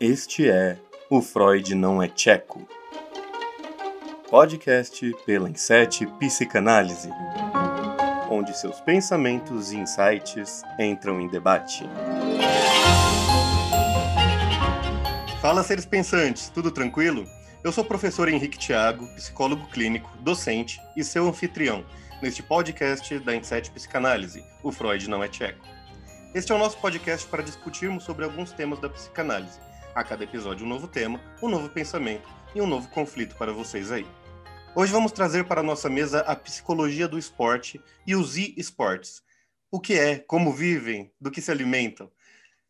Este é O Freud Não é Tcheco. Podcast pela Inset Psicanálise, onde seus pensamentos e insights entram em debate. Fala, seres pensantes, tudo tranquilo? Eu sou o professor Henrique Thiago, psicólogo clínico, docente e seu anfitrião neste podcast da Inset Psicanálise, O Freud Não é Tcheco. Este é o nosso podcast para discutirmos sobre alguns temas da psicanálise. A cada episódio, um novo tema, um novo pensamento e um novo conflito para vocês aí. Hoje vamos trazer para a nossa mesa a psicologia do esporte e os e-sports. O que é, como vivem, do que se alimentam.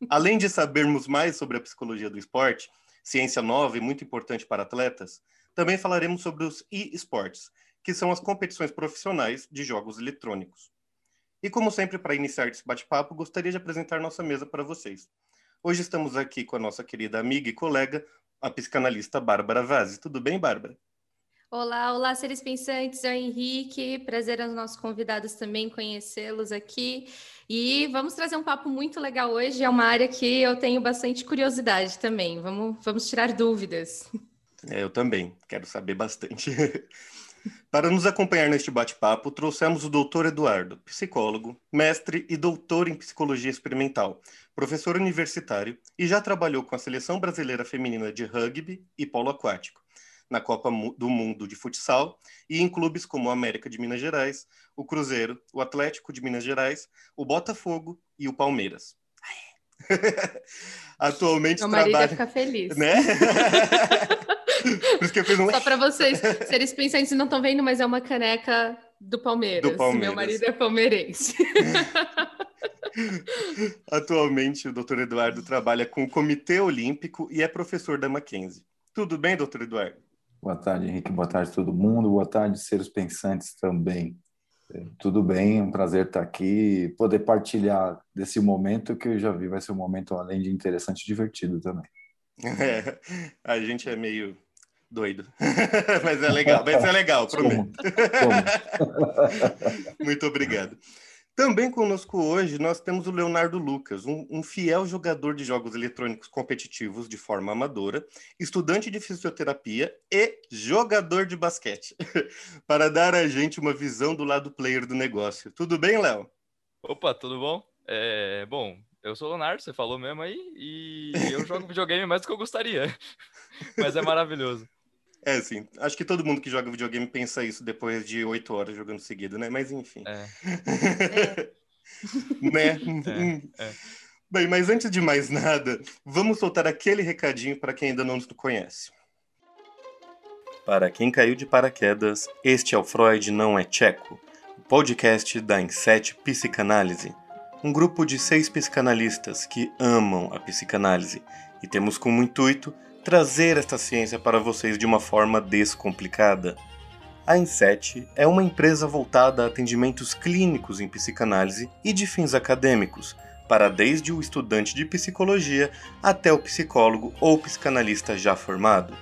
Além de sabermos mais sobre a psicologia do esporte, ciência nova e muito importante para atletas, também falaremos sobre os e-sports, que são as competições profissionais de jogos eletrônicos. E como sempre, para iniciar esse bate-papo, gostaria de apresentar nossa mesa para vocês. Hoje estamos aqui com a nossa querida amiga e colega, a psicanalista Bárbara Vazzi. Tudo bem, Bárbara? Olá, olá, seres pensantes, é o Henrique. Prazer aos nossos convidados também conhecê-los aqui. E vamos trazer um papo muito legal hoje. É uma área que eu tenho bastante curiosidade também. Vamos, vamos tirar dúvidas. É, eu também, quero saber bastante. Para nos acompanhar neste bate-papo, trouxemos o doutor Eduardo, psicólogo, mestre e doutor em psicologia experimental, professor universitário e já trabalhou com a seleção brasileira feminina de rugby e polo aquático na Copa do Mundo de Futsal e em clubes como o América de Minas Gerais, o Cruzeiro, o Atlético de Minas Gerais, o Botafogo e o Palmeiras. Atualmente Meu marido trabalha... ficar feliz. Né? Por isso que eu fiz um... Só para vocês, se eles pensarem, não estão vendo, mas é uma caneca do Palmeiras. Do Palmeiras. Meu marido é palmeirense. Atualmente, o doutor Eduardo trabalha com o Comitê Olímpico e é professor da Mackenzie. Tudo bem, doutor Eduardo? Boa tarde, Henrique. Boa tarde, todo mundo. Boa tarde, seres pensantes também. É, tudo bem, é um prazer estar aqui poder partilhar desse momento que eu já vi vai ser um momento além de interessante divertido também. É, a gente é meio doido, mas é legal, vai ser legal, prometo. Muito obrigado. Também conosco hoje nós temos o Leonardo Lucas, um, um, fiel jogador de jogos eletrônicos competitivos de forma amadora, estudante de fisioterapia e jogador de basquete, para dar a gente uma visão do lado player do negócio. Tudo bem, Léo? Opa, tudo bom? É, bom, eu sou o Leonardo, você falou mesmo aí, e eu jogo videogame mais do que eu gostaria, mas é maravilhoso. É, assim, acho que todo mundo que joga videogame pensa isso depois de oito horas jogando seguido, né? Mas enfim. É. né? É, é. Bem, mas antes de mais nada, vamos soltar aquele recadinho para quem ainda não nos conhece. Para quem caiu de paraquedas, este é o Freud Não é Tcheco, o podcast da Inset Psicanálise, um grupo de seis psicanalistas que amam a psicanálise e temos como intuito trazer esta ciência para vocês de uma forma descomplicada. A Inset é uma empresa voltada a atendimentos clínicos em psicanálise e de fins acadêmicos, para desde o estudante de psicologia até o psicólogo ou psicanalista já formado.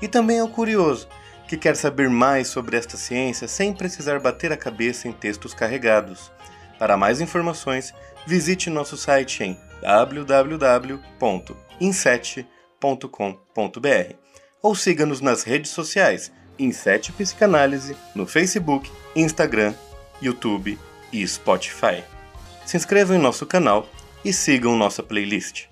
E também é o curioso, que quer saber mais sobre esta ciência sem precisar bater a cabeça em textos carregados. Para mais informações, visite nosso site em www.inset.com psicanálise.com.br ou siga-nos nas redes sociais Inset Psicanálise no Facebook, Instagram, YouTube e Spotify. Se inscrevam em nosso canal e sigam nossa playlist.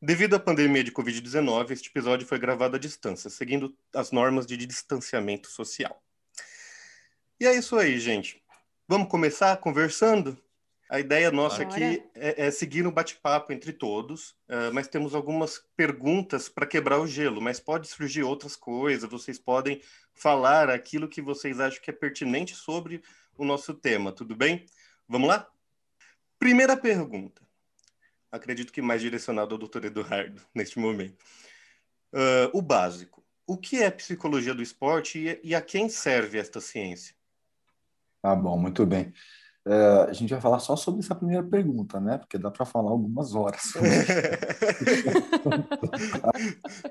Devido à pandemia de Covid-19, este episódio foi gravado à distância, seguindo as normas de distanciamento social. E é isso aí, gente. Vamos começar conversando? A ideia nossa aqui é, é, seguir um bate-papo entre todos, uh, mas temos algumas perguntas para quebrar o gelo, mas pode surgir outras coisas, vocês podem falar aquilo que vocês acham que é pertinente sobre o nosso tema, tudo bem? Vamos lá? Primeira pergunta. Acredito que mais direcionado ao doutor Eduardo neste momento. Uh, o básico. O que é psicologia do esporte e, e a quem serve esta ciência? Ah, bom, muito bem. É, a gente vai falar só sobre essa primeira pergunta, né? Porque dá para falar algumas horas.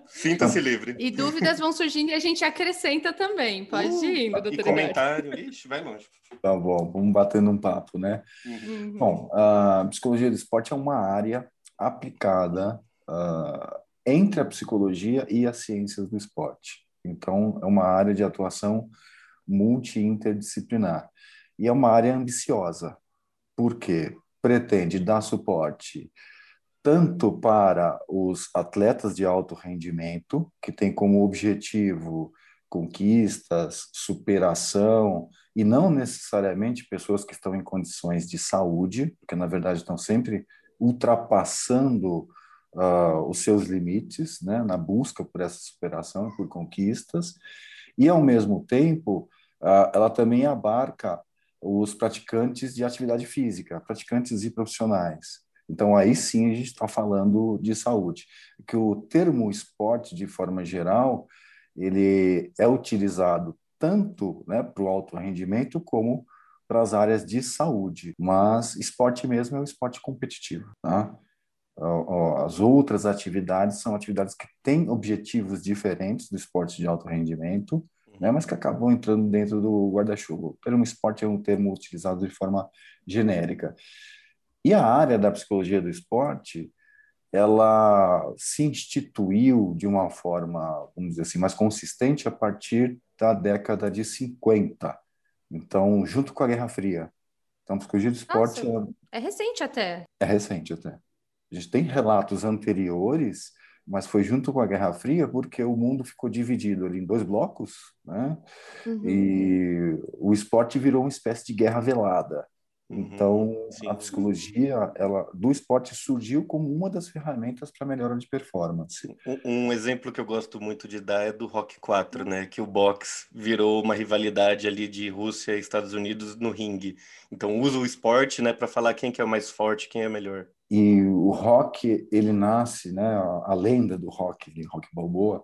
Sinta-se livre. E dúvidas vão surgindo e a gente acrescenta também. Pode uh, ir indo, doutor. E comentário, ixi, vai longe. Tá bom, vamos batendo um papo, né? Uhum. Bom, a psicologia do esporte é uma área aplicada uh, entre a psicologia e as ciências do esporte. Então, é uma área de atuação multi-interdisciplinar. E é uma área ambiciosa, porque pretende dar suporte tanto para os atletas de alto rendimento, que tem como objetivo conquistas, superação, e não necessariamente pessoas que estão em condições de saúde, porque na verdade estão sempre ultrapassando uh, os seus limites, né, na busca por essa superação, por conquistas, e ao mesmo tempo uh, ela também abarca os praticantes de atividade física, praticantes e profissionais. Então aí sim a gente está falando de saúde, que o termo esporte de forma geral ele é utilizado tanto né, para o alto rendimento como para as áreas de saúde, mas esporte mesmo é o esporte competitivo. Tá? As outras atividades são atividades que têm objetivos diferentes do esporte de alto rendimento, né, mas que acabam entrando dentro do guarda-chuva. O termo esporte é um termo utilizado de forma genérica. E a área da psicologia do esporte, ela se instituiu de uma forma, vamos dizer assim, mais consistente a partir da década de 50. Então, junto com a Guerra Fria. Então, a psicologia do esporte Nossa, é... é recente até. É recente até. A gente tem relatos anteriores, mas foi junto com a Guerra Fria porque o mundo ficou dividido ali em dois blocos, né? Uhum. E o esporte virou uma espécie de guerra velada. Uhum. Então, Sim. a psicologia ela, do esporte surgiu como uma das ferramentas para melhora de performance. Um, um, exemplo que eu gosto muito de dar é do Rock 4, né? Que o boxe virou uma rivalidade ali de Rússia e Estados Unidos no ringue. Então, usa o esporte né, para falar quem que é o mais forte, quem é melhor. E o rock, ele nasce, né? A, lenda do rock, rock balboa,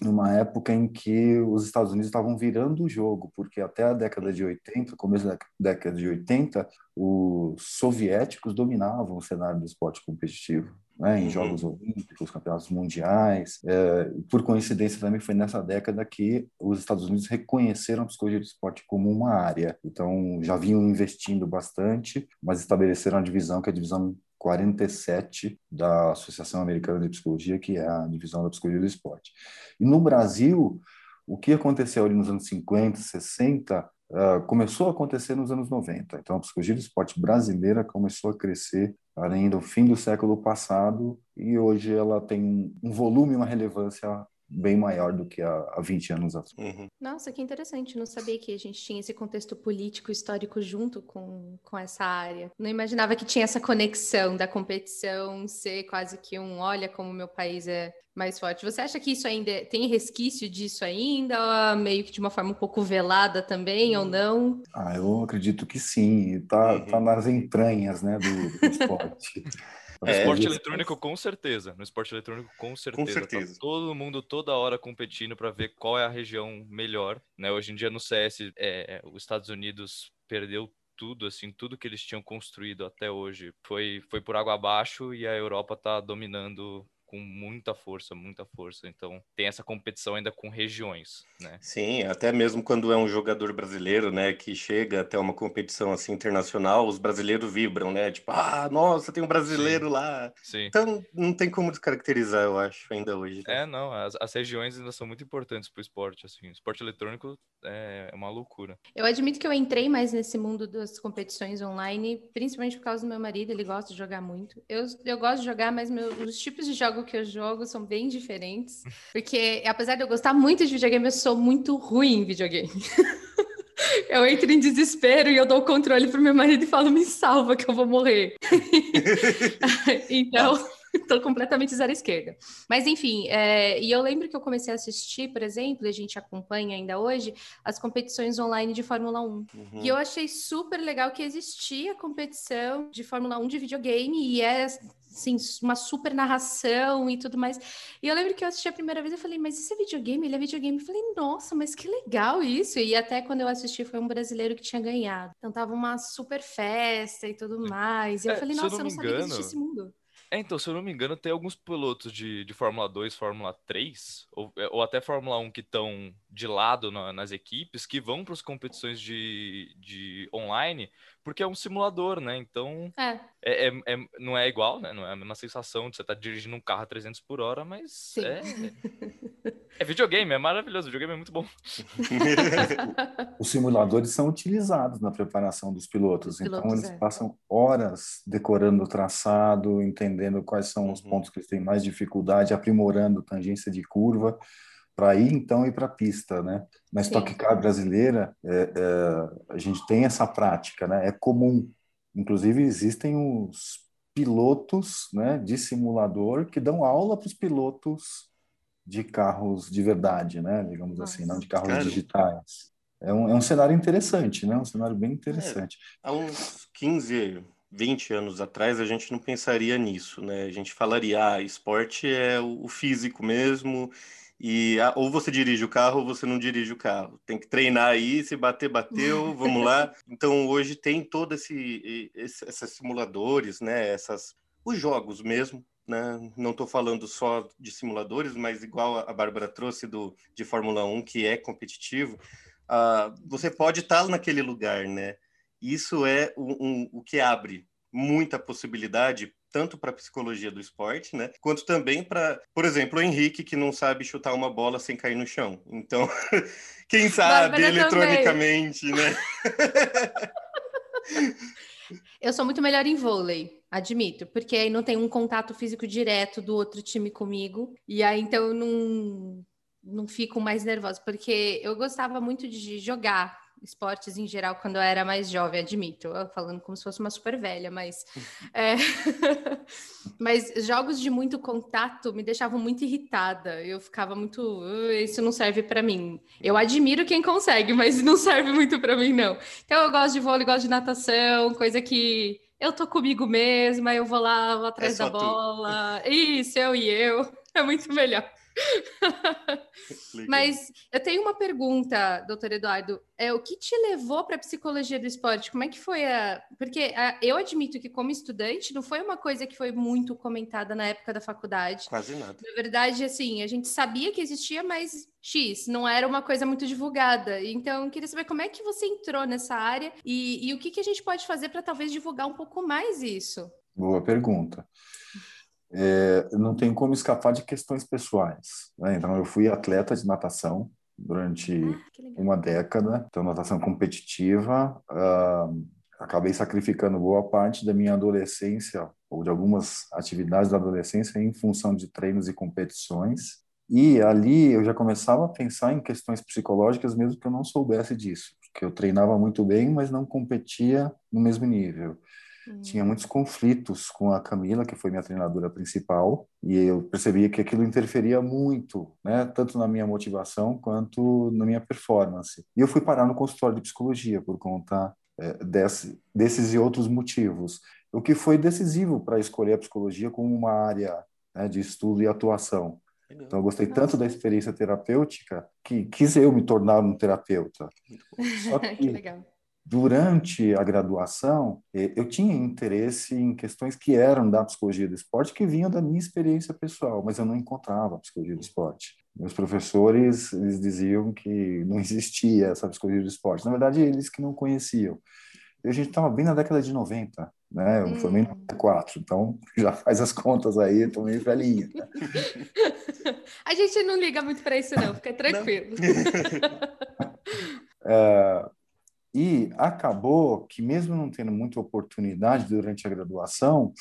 numa época em que os Estados Unidos estavam virando o jogo, porque até a década de 80, começo da década de 80, os soviéticos dominavam o cenário do esporte competitivo, né, em uhum. Jogos Olímpicos, Campeonatos Mundiais. É, por coincidência, também foi nessa década que os Estados Unidos reconheceram a psicologia do esporte como uma área. Então, já vinham investindo bastante, mas estabeleceram a divisão, que é a divisão 47 da Associação Americana de Psicologia, que é a divisão da psicologia do esporte. E no Brasil, o que aconteceu ali nos anos 50, 60, uh, começou a acontecer nos anos 90. Então, a psicologia do esporte brasileira começou a crescer além do fim do século passado e hoje ela tem um volume, uma relevância bem maior do que há, há 20 anos atrás. Uhum. Nossa, que interessante. Não sabia que a gente tinha esse contexto político histórico junto com, com essa área. Não imaginava que tinha essa conexão da competição ser quase que um olha como meu país é mais forte. Você acha que isso ainda tem resquício disso ainda, meio que de uma forma um pouco velada também, ou não? Ah, eu acredito que sim. Tá, uhum. tá nas entranhas, né, do, do esporte. No é, esporte eletrônico, com certeza. No esporte eletrônico, com certeza. Com certeza. Tá todo mundo, toda hora, competindo para ver qual é a região melhor. Né? Hoje em dia, no CS, é, os Estados Unidos perdeu tudo, assim, tudo que eles tinham construído até hoje foi, foi por água abaixo e a Europa está dominando com muita força, muita força. Então tem essa competição ainda com regiões, né? Sim, até mesmo quando é um jogador brasileiro, né, que chega até uma competição assim internacional, os brasileiros vibram, né? Tipo, ah, nossa, tem um brasileiro Sim. lá. Sim. Então não tem como descaracterizar, eu acho, ainda hoje. Né? É, não, as, as regiões ainda são muito importantes para o esporte, assim. O esporte eletrônico é, é uma loucura. Eu admito que eu entrei mais nesse mundo das competições online, principalmente por causa do meu marido, ele gosta de jogar muito. Eu, eu gosto de jogar, mas meu, os tipos de jogos jogo que eu jogo são bem diferentes. Porque, apesar de eu gostar muito de videogame, eu sou muito ruim em videogame. eu entro em desespero e eu dou o controle pro meu marido e falo, me salva que eu vou morrer. então, estou completamente zero esquerda. Mas enfim, é, e eu lembro que eu comecei a assistir, por exemplo, e a gente acompanha ainda hoje, as competições online de Fórmula 1. Uhum. E eu achei super legal que existia competição de Fórmula 1 de videogame e é assim, uma super narração e tudo mais. E eu lembro que eu assisti a primeira vez, eu falei, mas isso é videogame? Ele é videogame? Eu falei, nossa, mas que legal isso! E até quando eu assisti, foi um brasileiro que tinha ganhado. Então tava uma super festa e tudo mais. E eu é, falei, nossa, eu não sabia que existia esse mundo. É, então, se eu não me engano, tem alguns pilotos de, de Fórmula 2, Fórmula 3, ou, é, ou até Fórmula 1 que estão de lado na, nas equipes que vão para as competições de, de online, porque é um simulador, né? Então é. É, é, é não é igual, né? Não é a mesma sensação de você estar tá dirigindo um carro a 300 por hora, mas é, é videogame, é maravilhoso, o videogame é muito bom. Os simuladores são utilizados na preparação dos pilotos, Os então pilotos, eles é. passam horas decorando o traçado, entendendo quais são os uhum. pontos que eles têm mais dificuldade, aprimorando tangência de curva para ir então ir para a pista, né? Na Stock Car brasileira, é, é, a gente tem essa prática, né? É comum, inclusive existem os pilotos, né, de simulador que dão aula para os pilotos de carros de verdade, né? Digamos Nossa. assim, não de carros Cara. digitais. É um, é um cenário interessante, né? Um cenário bem interessante. É, há uns 15, 20 anos atrás, a gente não pensaria nisso, né? A gente falaria, ah, esporte é o físico mesmo, e ah, ou você dirige o carro ou você não dirige o carro. Tem que treinar aí, se bater, bateu, vamos lá. Então hoje tem todo esse, esse esses simuladores, né? Essas os jogos mesmo, né? Não estou falando só de simuladores, mas igual a Bárbara trouxe do de Fórmula 1 que é competitivo, uh, você pode estar naquele lugar, né? Isso é um, um, o que abre muita possibilidade tanto para a psicologia do esporte, né? Quanto também para, por exemplo, o Henrique que não sabe chutar uma bola sem cair no chão. Então, quem sabe eletronicamente, também. né? Eu sou muito melhor em vôlei, admito, porque aí não tem um contato físico direto do outro time comigo, e aí então eu não, não fico mais nervosa, porque eu gostava muito de jogar esportes em geral quando eu era mais jovem, admito. Eu falando como se fosse uma super velha, mas. É... mas jogos de muito contato me deixavam muito irritada. Eu ficava muito. Isso não serve para mim. Eu admiro quem consegue, mas não serve muito para mim, não. Então eu gosto de vôlei, gosto de natação, coisa que. Eu tô comigo mesma, eu vou lá, vou atrás é da bola. Tu. Isso, eu e eu. É muito melhor. Mas eu tenho uma pergunta, doutor Eduardo. É, o que te levou para a psicologia do esporte? Como é que foi a. Porque a, eu admito que, como estudante, não foi uma coisa que foi muito comentada na época da faculdade. Quase nada. Na verdade, assim, a gente sabia que existia, mas X, não era uma coisa muito divulgada. Então, eu queria saber como é que você entrou nessa área e, e o que, que a gente pode fazer para talvez divulgar um pouco mais isso. Boa pergunta é, não tenho como escapar de questões pessoais. Né? Então, eu fui atleta de natação durante ah, uma década, então natação competitiva. Uh, acabei sacrificando boa parte da minha adolescência ou de algumas atividades da adolescência em função de treinos e competições. E ali eu já começava a pensar em questões psicológicas, mesmo que eu não soubesse disso, porque eu treinava muito bem, mas não competia no mesmo nível. Tinha muitos conflitos com a Camila, que foi minha treinadora principal, e eu percebia que aquilo interferia muito, né, tanto na minha motivação quanto na minha performance. E eu fui parar no consultório de psicologia por conta é, desse, desses e outros motivos, o que foi decisivo para escolher a psicologia como uma área né, de estudo e atuação. Então, eu gostei tanto da experiência terapêutica que quis eu me tornar um terapeuta. Só que, que legal durante a graduação, eh, eu tinha interesse em questões que eram da psicologia do esporte, que vinham da minha experiência pessoal, mas eu não encontrava a psicologia do esporte. Meus professores, eles diziam que não existia essa psicologia do esporte. Na verdade, eles que não conheciam. E a gente estava bem na década de 90, né? Eu hum. formei em 94, então já faz as contas aí, estou meio velhinho. Né? a gente não liga muito para isso não, fica tranquilo. é, e acabou que, mesmo não tendo muita oportunidade durante a graduação,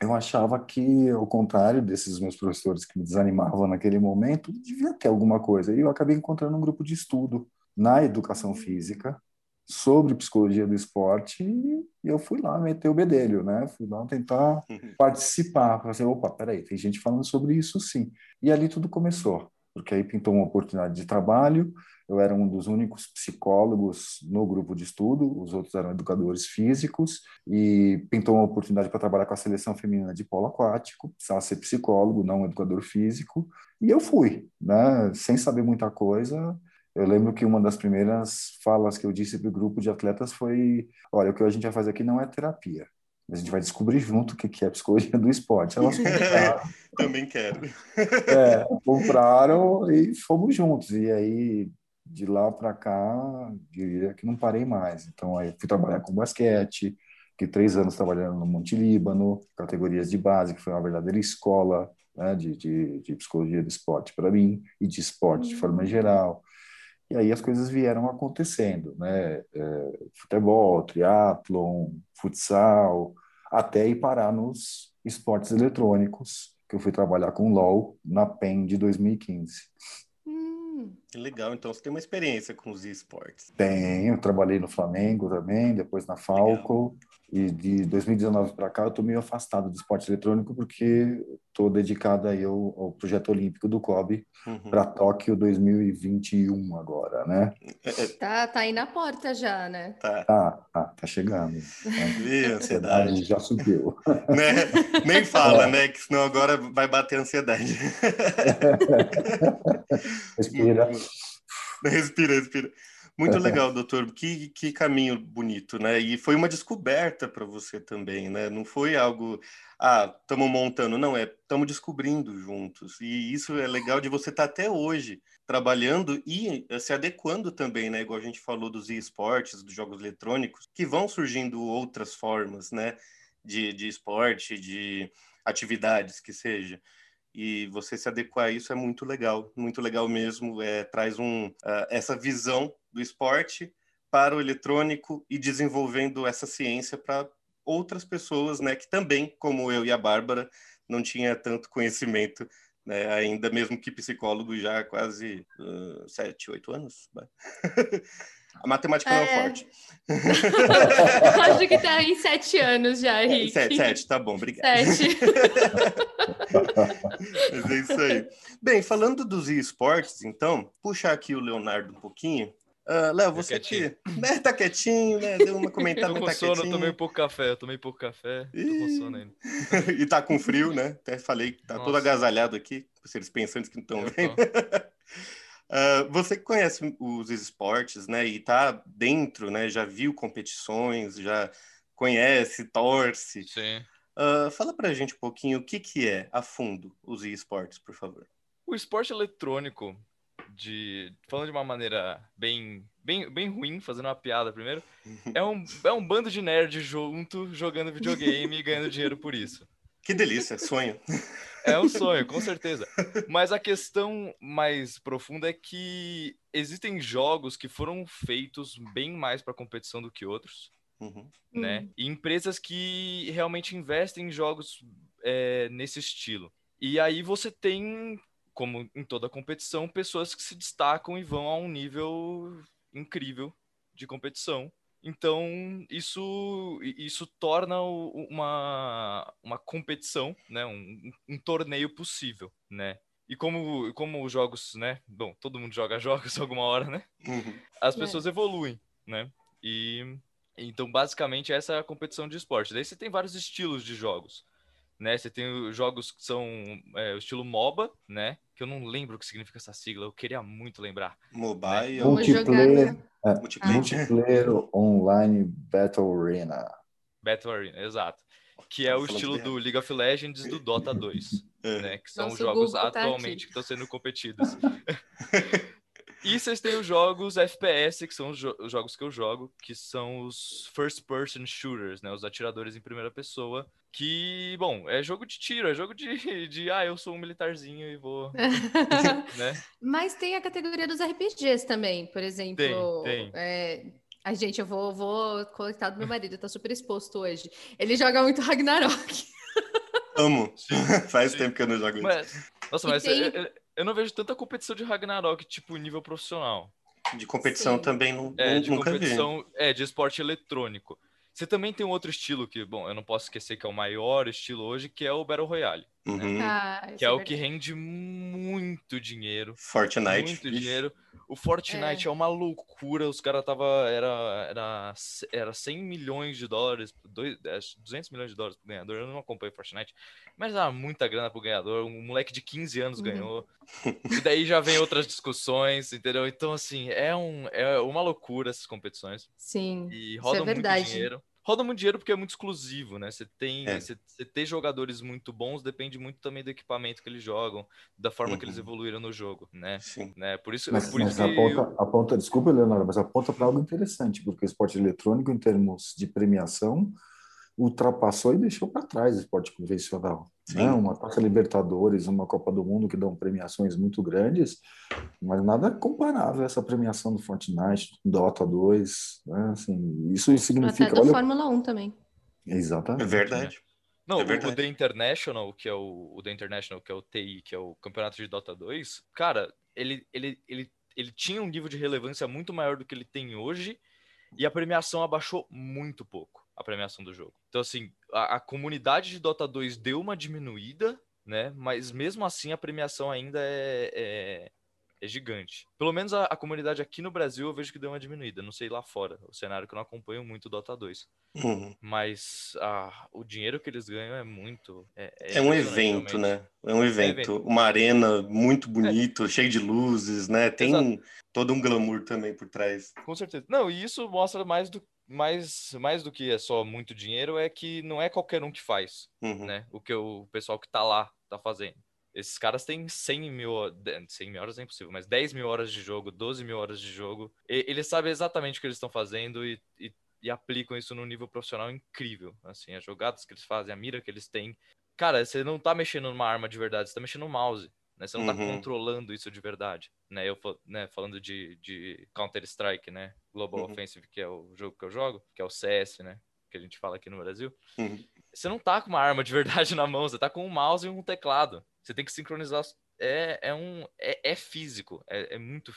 eu achava que, ao contrário desses meus professores que me desanimavam naquele momento, devia ter alguma coisa. E eu acabei encontrando um grupo de estudo na educação física sobre psicologia do esporte e eu fui lá meter o bedelho, né? Fui lá tentar uhum. participar. Falei assim, opa, peraí, tem gente falando sobre isso sim. E ali tudo começou, porque aí pintou uma oportunidade de trabalho, eu era um dos únicos psicólogos no grupo de estudo, os outros eram educadores físicos, e pintou uma oportunidade para trabalhar com a seleção feminina de polo aquático, precisava ser psicólogo, não educador físico, e eu fui, né, sem saber muita coisa. Eu lembro que uma das primeiras falas que eu disse para o grupo de atletas foi: olha, o que a gente vai fazer aqui não é terapia, a gente vai descobrir junto o que é psicologia do esporte. Elas compraram. Também quero. É, compraram e fomos juntos. E aí de lá para cá, diria que não parei mais. Então, aí fui trabalhar com basquete, fiquei três anos trabalhando no Monte Líbano, categorias de base, que foi uma verdadeira escola né, de, de, de, psicologia do esporte para mim e de esporte de forma geral. E aí as coisas vieram acontecendo, né? É, futebol, triatlon, futsal, até ir parar nos esportes eletrônicos, que eu fui trabalhar com LoL na PEN de 2015. Que legal, então você tem uma experiência com os esportes. Tenho, trabalhei no Flamengo também, depois na Falco. Legal. E de 2019 para cá eu estou meio afastado do esporte eletrônico porque estou dedicado aí ao, ao, projeto olímpico do COB uhum. para Tóquio 2021 agora, né? É, é. Tá, tá aí na porta já, né? Tá, tá, tá, tá chegando. Né? a ansiedade já subiu. Né? Nem fala, é. né? Que senão agora vai bater a ansiedade. respira. Respira, respira. Muito legal, doutor. Que, que caminho bonito, né? E foi uma descoberta para você também, né? Não foi algo, ah, estamos montando, não, é estamos descobrindo juntos. E isso é legal de você estar tá até hoje trabalhando e eh, se adequando também, né? Igual a gente falou dos esportes, dos jogos eletrônicos, que vão surgindo outras formas, né? De, de esporte, de atividades que seja e você se adequar a isso é muito legal, muito legal mesmo. É, traz um, uh, essa visão do esporte para o eletrônico e desenvolvendo essa ciência para outras pessoas, né, que também, como eu e a Bárbara, não tinha tanto conhecimento, né, ainda mesmo que psicólogo já há quase uh, sete, oito anos. A matemática é. não é forte. Acho que está em sete anos já, Henrique. Sete, sete, tá bom, obrigado. Sete. Mas é isso aí. Bem, falando dos esportes, então, puxar aqui o Leonardo um pouquinho. Uh, Léo, você aqui, né, tá quietinho, né? Deu uma comentada, tô com tá sono, quietinho. tomei pouco café, eu tomei pouco café, tô com sono ainda. e tá com frio, né? Até falei que tá Nossa. todo agasalhado aqui, vocês pensantes que não estão vendo. Uh, você que conhece os esportes, né, e tá dentro, né, já viu competições, já conhece, torce. Sim. Uh, fala pra gente um pouquinho o que que é, a fundo, os esportes, por favor. O esporte eletrônico, de falando de uma maneira bem, bem, bem ruim, fazendo uma piada primeiro, é um, é um bando de nerd junto, jogando videogame e ganhando dinheiro por isso. Que delícia, sonho. É um sonho, com certeza. Mas a questão mais profunda é que existem jogos que foram feitos bem mais para competição do que outros. Uhum. Né? Uhum. E empresas que realmente investem em jogos é, nesse estilo. E aí você tem, como em toda competição, pessoas que se destacam e vão a um nível incrível de competição. Então, isso, isso torna uma, uma competição, né? um, um torneio possível, né? E como, como os jogos, né? Bom, todo mundo joga jogos alguma hora, né? Uhum. As pessoas é. evoluem, né? E então, basicamente, essa é a competição de esporte. Daí você tem vários estilos de jogos né? Você tem jogos que são é, o estilo MOBA, né? Que eu não lembro o que significa essa sigla, eu queria muito lembrar. Mobile. Né? Multiplayer, é, multiplayer. multiplayer Online Battle Arena. Battle Arena, exato. Que é o estilo do League of Legends e do Dota 2, é. né? Que são os jogos tá atualmente que estão sendo competidos. E vocês têm os jogos FPS, que são os, jo os, jogos que eu jogo, que são os first person shooters, né? Os atiradores em primeira pessoa. Que, bom, é jogo de tiro, é jogo de, de ah, eu sou um militarzinho e vou. né? Mas tem a categoria dos RPGs também, por exemplo. Tem, tem. É... Ai, gente, eu vou, vou coletar do meu marido, tá super exposto hoje. Ele joga muito Ragnarok. Amo. Faz sim. tempo que eu não jogo mas, isso. Nossa, e mas tem... eu, eu não vejo tanta competição de Ragnarok, tipo, nível profissional. De competição Sim. também não, é, de nunca competição, vi. É, de esporte eletrônico. Você também tem um outro estilo que, bom, eu não posso esquecer que é o maior estilo hoje, que é o Battle Royale. Uhum. Né? Ah, que é, é o que rende muito dinheiro. Fortnite. Muito dinheiro. O Fortnite é, é uma loucura. Os caras tava era, era era 100 milhões de dólares, 200 milhões de dólares pro ganhador. Eu não acompanho Fortnite, mas era muita grana pro ganhador. Um moleque de 15 anos uhum. ganhou. e daí já vem outras discussões, entendeu? Então assim, é um é uma loucura essas competições. Sim. E roda é muito dinheiro roda muito dinheiro porque é muito exclusivo, né? Você tem, é. você, você ter jogadores muito bons depende muito também do equipamento que eles jogam, da forma uhum. que eles uhum. evoluíram no jogo, né? Sim. Né? Por isso, mas, por mas isso aponta, que... aponta, desculpa, Leonardo, mas aponta para algo interessante, porque o esporte eletrônico, em termos de premiação, ultrapassou e deixou para trás o esporte convencional. Né? Uma Taça Libertadores, uma Copa do Mundo que dão premiações muito grandes, mas nada comparável a essa premiação do Fortnite, Dota 2. Né? Assim, isso significa. Até da olha... Fórmula 1 também. Exatamente. É verdade. Não, é o, o The International, que é o, o The International, que é o TI, que é o campeonato de Dota 2, cara, ele, ele, ele, ele tinha um nível de relevância muito maior do que ele tem hoje, e a premiação abaixou muito pouco a premiação do jogo. Então, assim, a, a, comunidade de Dota 2 deu uma diminuída, né? Mas mesmo assim a premiação ainda é, é, é gigante. Pelo menos a, a, comunidade aqui no Brasil eu vejo que deu uma diminuída. Não sei lá fora, o cenário que eu não acompanho muito Dota 2. Uhum. Mas ah, o dinheiro que eles ganham é muito. É, é, é um evento, né? É um evento. evento. Uma arena muito bonito, é. cheio de luzes, né? Tem Exato. todo um glamour também por trás. Com certeza. Não, e isso mostra mais do mais, mais do que é só muito dinheiro, é que não é qualquer um que faz, uhum. né? O que o pessoal que tá lá tá fazendo. Esses caras têm 100 mil, 100 mil horas é impossível, mas 10 mil horas de jogo, 12 mil horas de jogo. E, eles sabem exatamente o que eles estão fazendo e, e, e, aplicam isso num nível profissional incrível. Assim, as jogadas que eles fazem, a mira que eles têm. Cara, você não tá mexendo numa arma de verdade, você tá mexendo no mouse. Né? Você não está uhum. controlando isso de verdade, né? Eu né, falando de, de Counter Strike, né? Global uhum. Offensive, que é o jogo que eu jogo, que é o CS, né? Que a gente fala aqui no Brasil. Uhum. Você não tá com uma arma de verdade na mão, você tá com um mouse e um teclado. Você tem que sincronizar. É, é um é, é físico, é, é muito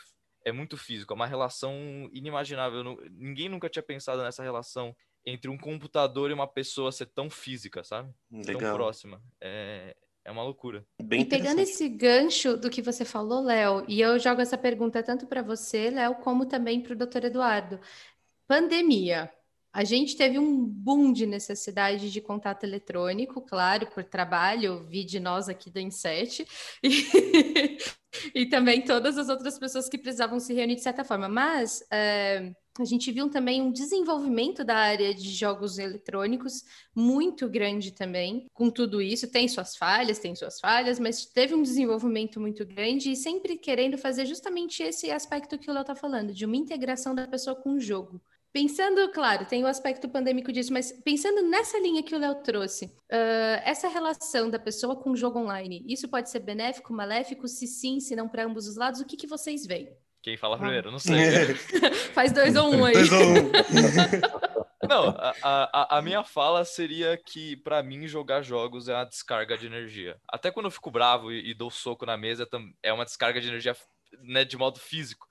é muito físico, é uma relação inimaginável. Não, ninguém nunca tinha pensado nessa relação entre um computador e uma pessoa ser tão física, sabe? Legal. Tão próxima. É, é uma loucura. Bem e pegando esse gancho do que você falou, Léo, e eu jogo essa pergunta tanto para você, Léo, como também para o doutor Eduardo. Pandemia. A gente teve um boom de necessidade de contato eletrônico, claro, por trabalho, vi de nós aqui da Inset, e, e também todas as outras pessoas que precisavam se reunir de certa forma. Mas é, a gente viu também um desenvolvimento da área de jogos eletrônicos muito grande também, com tudo isso. Tem suas falhas, tem suas falhas, mas teve um desenvolvimento muito grande e sempre querendo fazer justamente esse aspecto que o Léo está falando, de uma integração da pessoa com o jogo. Pensando, claro, tem o aspecto pandêmico disso, mas pensando nessa linha que o Léo trouxe, uh, essa relação da pessoa com o jogo online, isso pode ser benéfico, maléfico? Se sim, se não para ambos os lados, o que, que vocês veem? Quem fala ah. primeiro? Não sei. Faz dois ou um aí. Dois ou um. Não, a, a, a, minha fala seria que, para mim, jogar jogos é uma descarga de energia. Até quando eu fico bravo e, e dou soco na mesa, é uma descarga de energia né, de modo físico.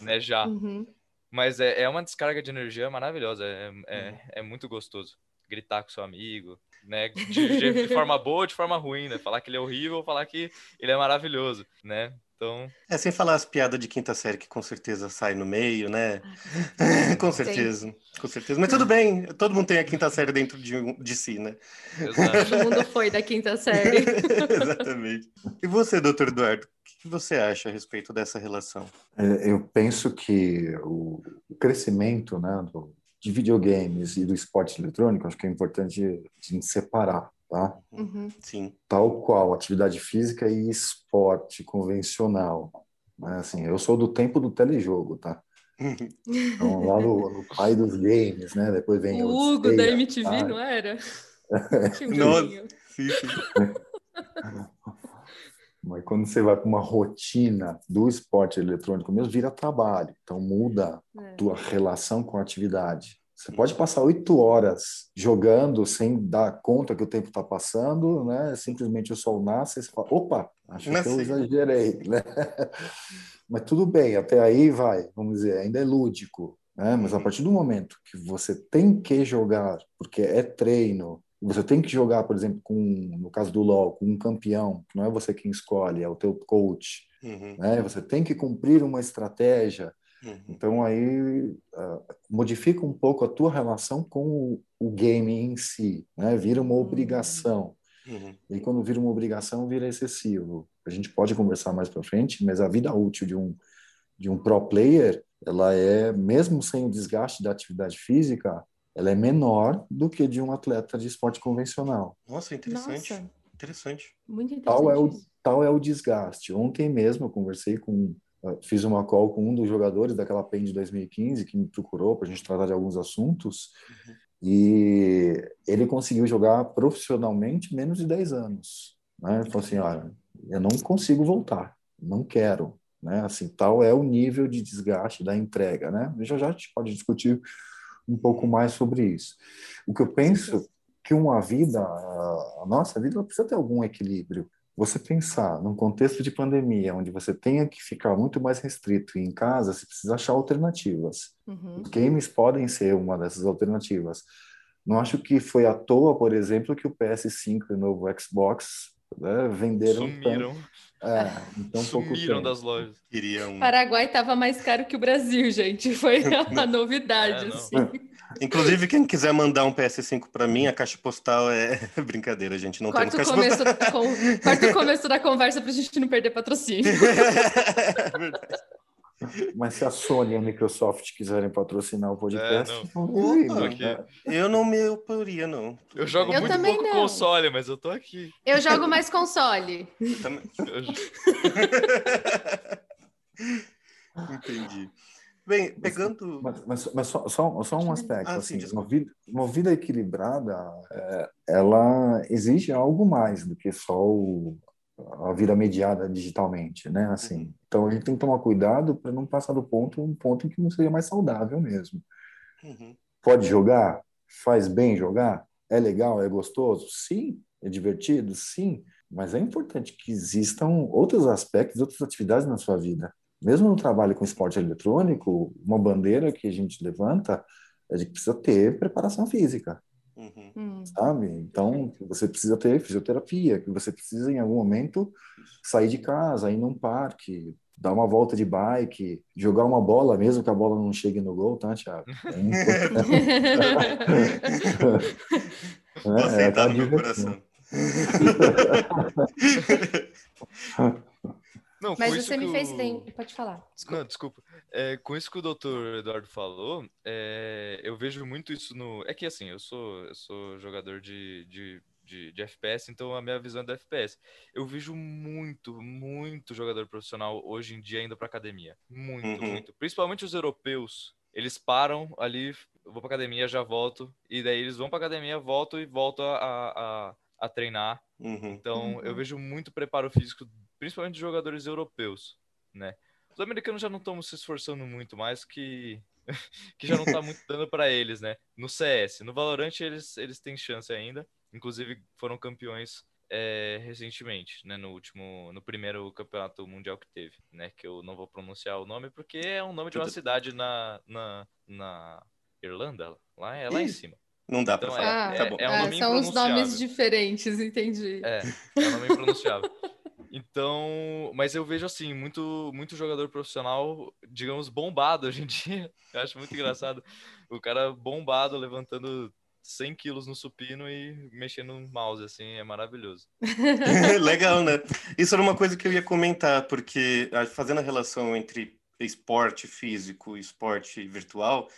Né, já. Uhum. Mas é, é uma descarga de energia maravilhosa. É, é, uhum. é muito gostoso. Gritar com seu amigo, né? De, de, de forma boa ou de forma ruim, né? Falar que ele é horrível ou falar que ele é maravilhoso, né? Então... É sem falar as piadas de quinta série que com certeza sai no meio, né? Ah, com certeza, Sim. com certeza. Mas tudo bem, todo mundo tem a quinta série dentro de, de si, né? Exato. Todo mundo foi da quinta série. Exatamente. E você, doutor Eduardo, o que você acha a respeito dessa relação? É, eu penso que o crescimento né, do, de videogames e do esporte eletrônico, acho que é importante a gente separar tá? Uhum. Sim. Tal qual atividade física e esporte convencional. Né? Assim, eu sou do tempo do telejogo, tá? Então, lá no, no, pai dos games, né? Depois vem o Hugo da MTV, tá? não era? Nossa, sim, sim. Mas quando você vai para uma rotina do esporte eletrônico mesmo, vira trabalho. Então muda é. a tua relação com a atividade. Você pode passar oito horas jogando sem dar conta que o tempo está passando, né? Simplesmente o sol nasce e você fala, opa, acho que eu exagerei, né? Mas tudo bem, até aí vai, vamos dizer, ainda é lúdico, né? Mas a partir do momento que você tem que jogar, porque é treino, você tem que jogar, por exemplo, com, no caso do LoL, com um campeão, que não é você quem escolhe, é o teu coach, uhum. né? Você tem que cumprir uma estratégia, Uhum. Então aí uh, modifica um pouco a tua relação com o, o game em si, né? Vira uma obrigação. Uhum. E quando vira uma obrigação, vira excessivo. A gente pode conversar mais para frente, mas a vida útil de um de um pro player, ela é mesmo sem o desgaste da atividade física, ela é menor do que de um atleta de esporte convencional. Nossa, interessante. Nossa. Interessante. Muito interessante. Tal é, o, tal é o desgaste. Ontem mesmo eu conversei com, fiz uma call com um dos jogadores daquela PEN de 2015 que me procurou para a gente tratar de alguns assuntos uhum. e ele conseguiu jogar profissionalmente menos de 10 anos. Né? Ele falou assim, olha, eu não consigo voltar, não quero. Né? Assim, tal é o nível de desgaste da entrega. Né? Já já a gente pode discutir um pouco mais sobre isso. O que eu penso que uma vida, a nossa vida, precisa ter algum equilíbrio. Você pensar num contexto de pandemia, onde você tenha que ficar muito mais restrito em casa, você precisa achar alternativas. Uhum. Os games podem ser uma dessas alternativas. Não acho que foi à toa, por exemplo, que o PS5 e o novo Xbox né, venderam. Sumiram. É, então Sumiram das lojas. Queriam... Paraguai estava mais caro que o Brasil, gente. Foi a novidade, é, assim. Inclusive, quem quiser mandar um PS5 para mim, a caixa postal é brincadeira, gente. Não Corta temos caixa começo postal. Com... Corta o começo da conversa para a gente não perder patrocínio. é verdade. Mas se a Sony e a Microsoft quiserem patrocinar o podcast, é, não. Opa, né? eu não me oporia, não. Eu jogo eu muito pouco não. console, mas eu tô aqui. Eu jogo mais console. Também. Entendi. Bem, pegando. Mas, mas, mas só, só, só, um aspecto. Ah, assim, sim, uma, vida, uma vida equilibrada, é, ela exige algo mais do que só o, a vida mediada digitalmente, né? Assim, uhum. então a gente tem que tomar cuidado para não passar do ponto um ponto em que não seja mais saudável mesmo. Uhum. Pode jogar, faz bem jogar, é legal, é gostoso, sim, é divertido, sim, mas é importante que existam outros aspectos, outras atividades na sua vida. Mesmo no trabalho com esporte eletrônico, uma bandeira que a gente levanta é de que precisa ter preparação física. Uhum. Hum. Sabe? Então, você precisa ter fisioterapia, que você precisa, em algum momento, sair de casa, ir num parque, dar uma volta de bike, jogar uma bola, mesmo que a bola não chegue no gol, tá, Thiago? É, você é, tá no meu coração. Não, Mas você me fez bem, pode falar. Desculpa. Não, desculpa. É, com isso que o doutor Eduardo falou, é, eu vejo muito isso no. É que assim, eu sou, eu sou jogador de, de, de, de, FPS, então a minha visão é do FPS. Eu vejo muito, muito jogador profissional hoje em dia indo pra academia. Muito, uhum. muito. Principalmente os europeus. Eles param ali, vou pra academia, já volto. E daí eles vão pra academia, voltam e voltam a, a, a treinar. Uhum. Então, uhum. eu vejo muito preparo físico principalmente jogadores europeus, né? Os americanos já não estão se esforçando muito mais que que já não está muito dando para eles, né? No CS, no Valorant eles eles têm chance ainda, inclusive foram campeões é, recentemente, né? No último, no primeiro campeonato mundial que teve, né? Que eu não vou pronunciar o nome porque é um nome de uma cidade na na, na Irlanda, lá é lá em cima. Não dá então, para falar. É, tá bom. É, é um nome são os nomes diferentes, entendi. É, é um nome impronunciável. Então, mas eu vejo assim, muito, muito jogador profissional, digamos, bombado hoje em dia. Eu acho muito engraçado. O cara bombado, levantando 100 quilos no supino e mexendo no mouse, assim, é maravilhoso. Legal, né? Isso era uma coisa que eu ia comentar, porque fazendo a relação entre esporte físico e esporte virtual,